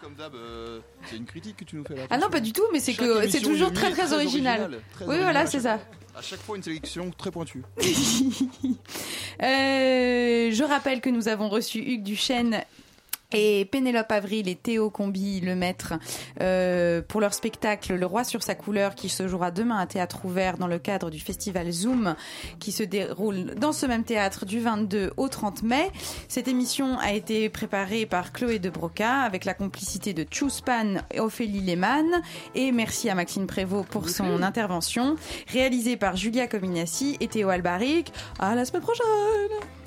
Comme d'hab, euh, c'est une critique que tu nous fais là Ah non, pas du tout, mais c'est que c'est toujours très très original. très Oui, voilà, c'est ça. À chaque fois, une sélection très pointue. [laughs] Euh, je rappelle que nous avons reçu Hugues Duchesne et Pénélope Avril et Théo Combi, le maître, euh, pour leur spectacle Le Roi sur sa couleur qui se jouera demain à Théâtre Ouvert dans le cadre du festival Zoom qui se déroule dans ce même théâtre du 22 au 30 mai. Cette émission a été préparée par Chloé de Broca avec la complicité de Chuspan et Ophélie Lehmann et merci à Maxime Prévost pour son intervention. Réalisée par Julia Cominassi et Théo Albaric. À la semaine prochaine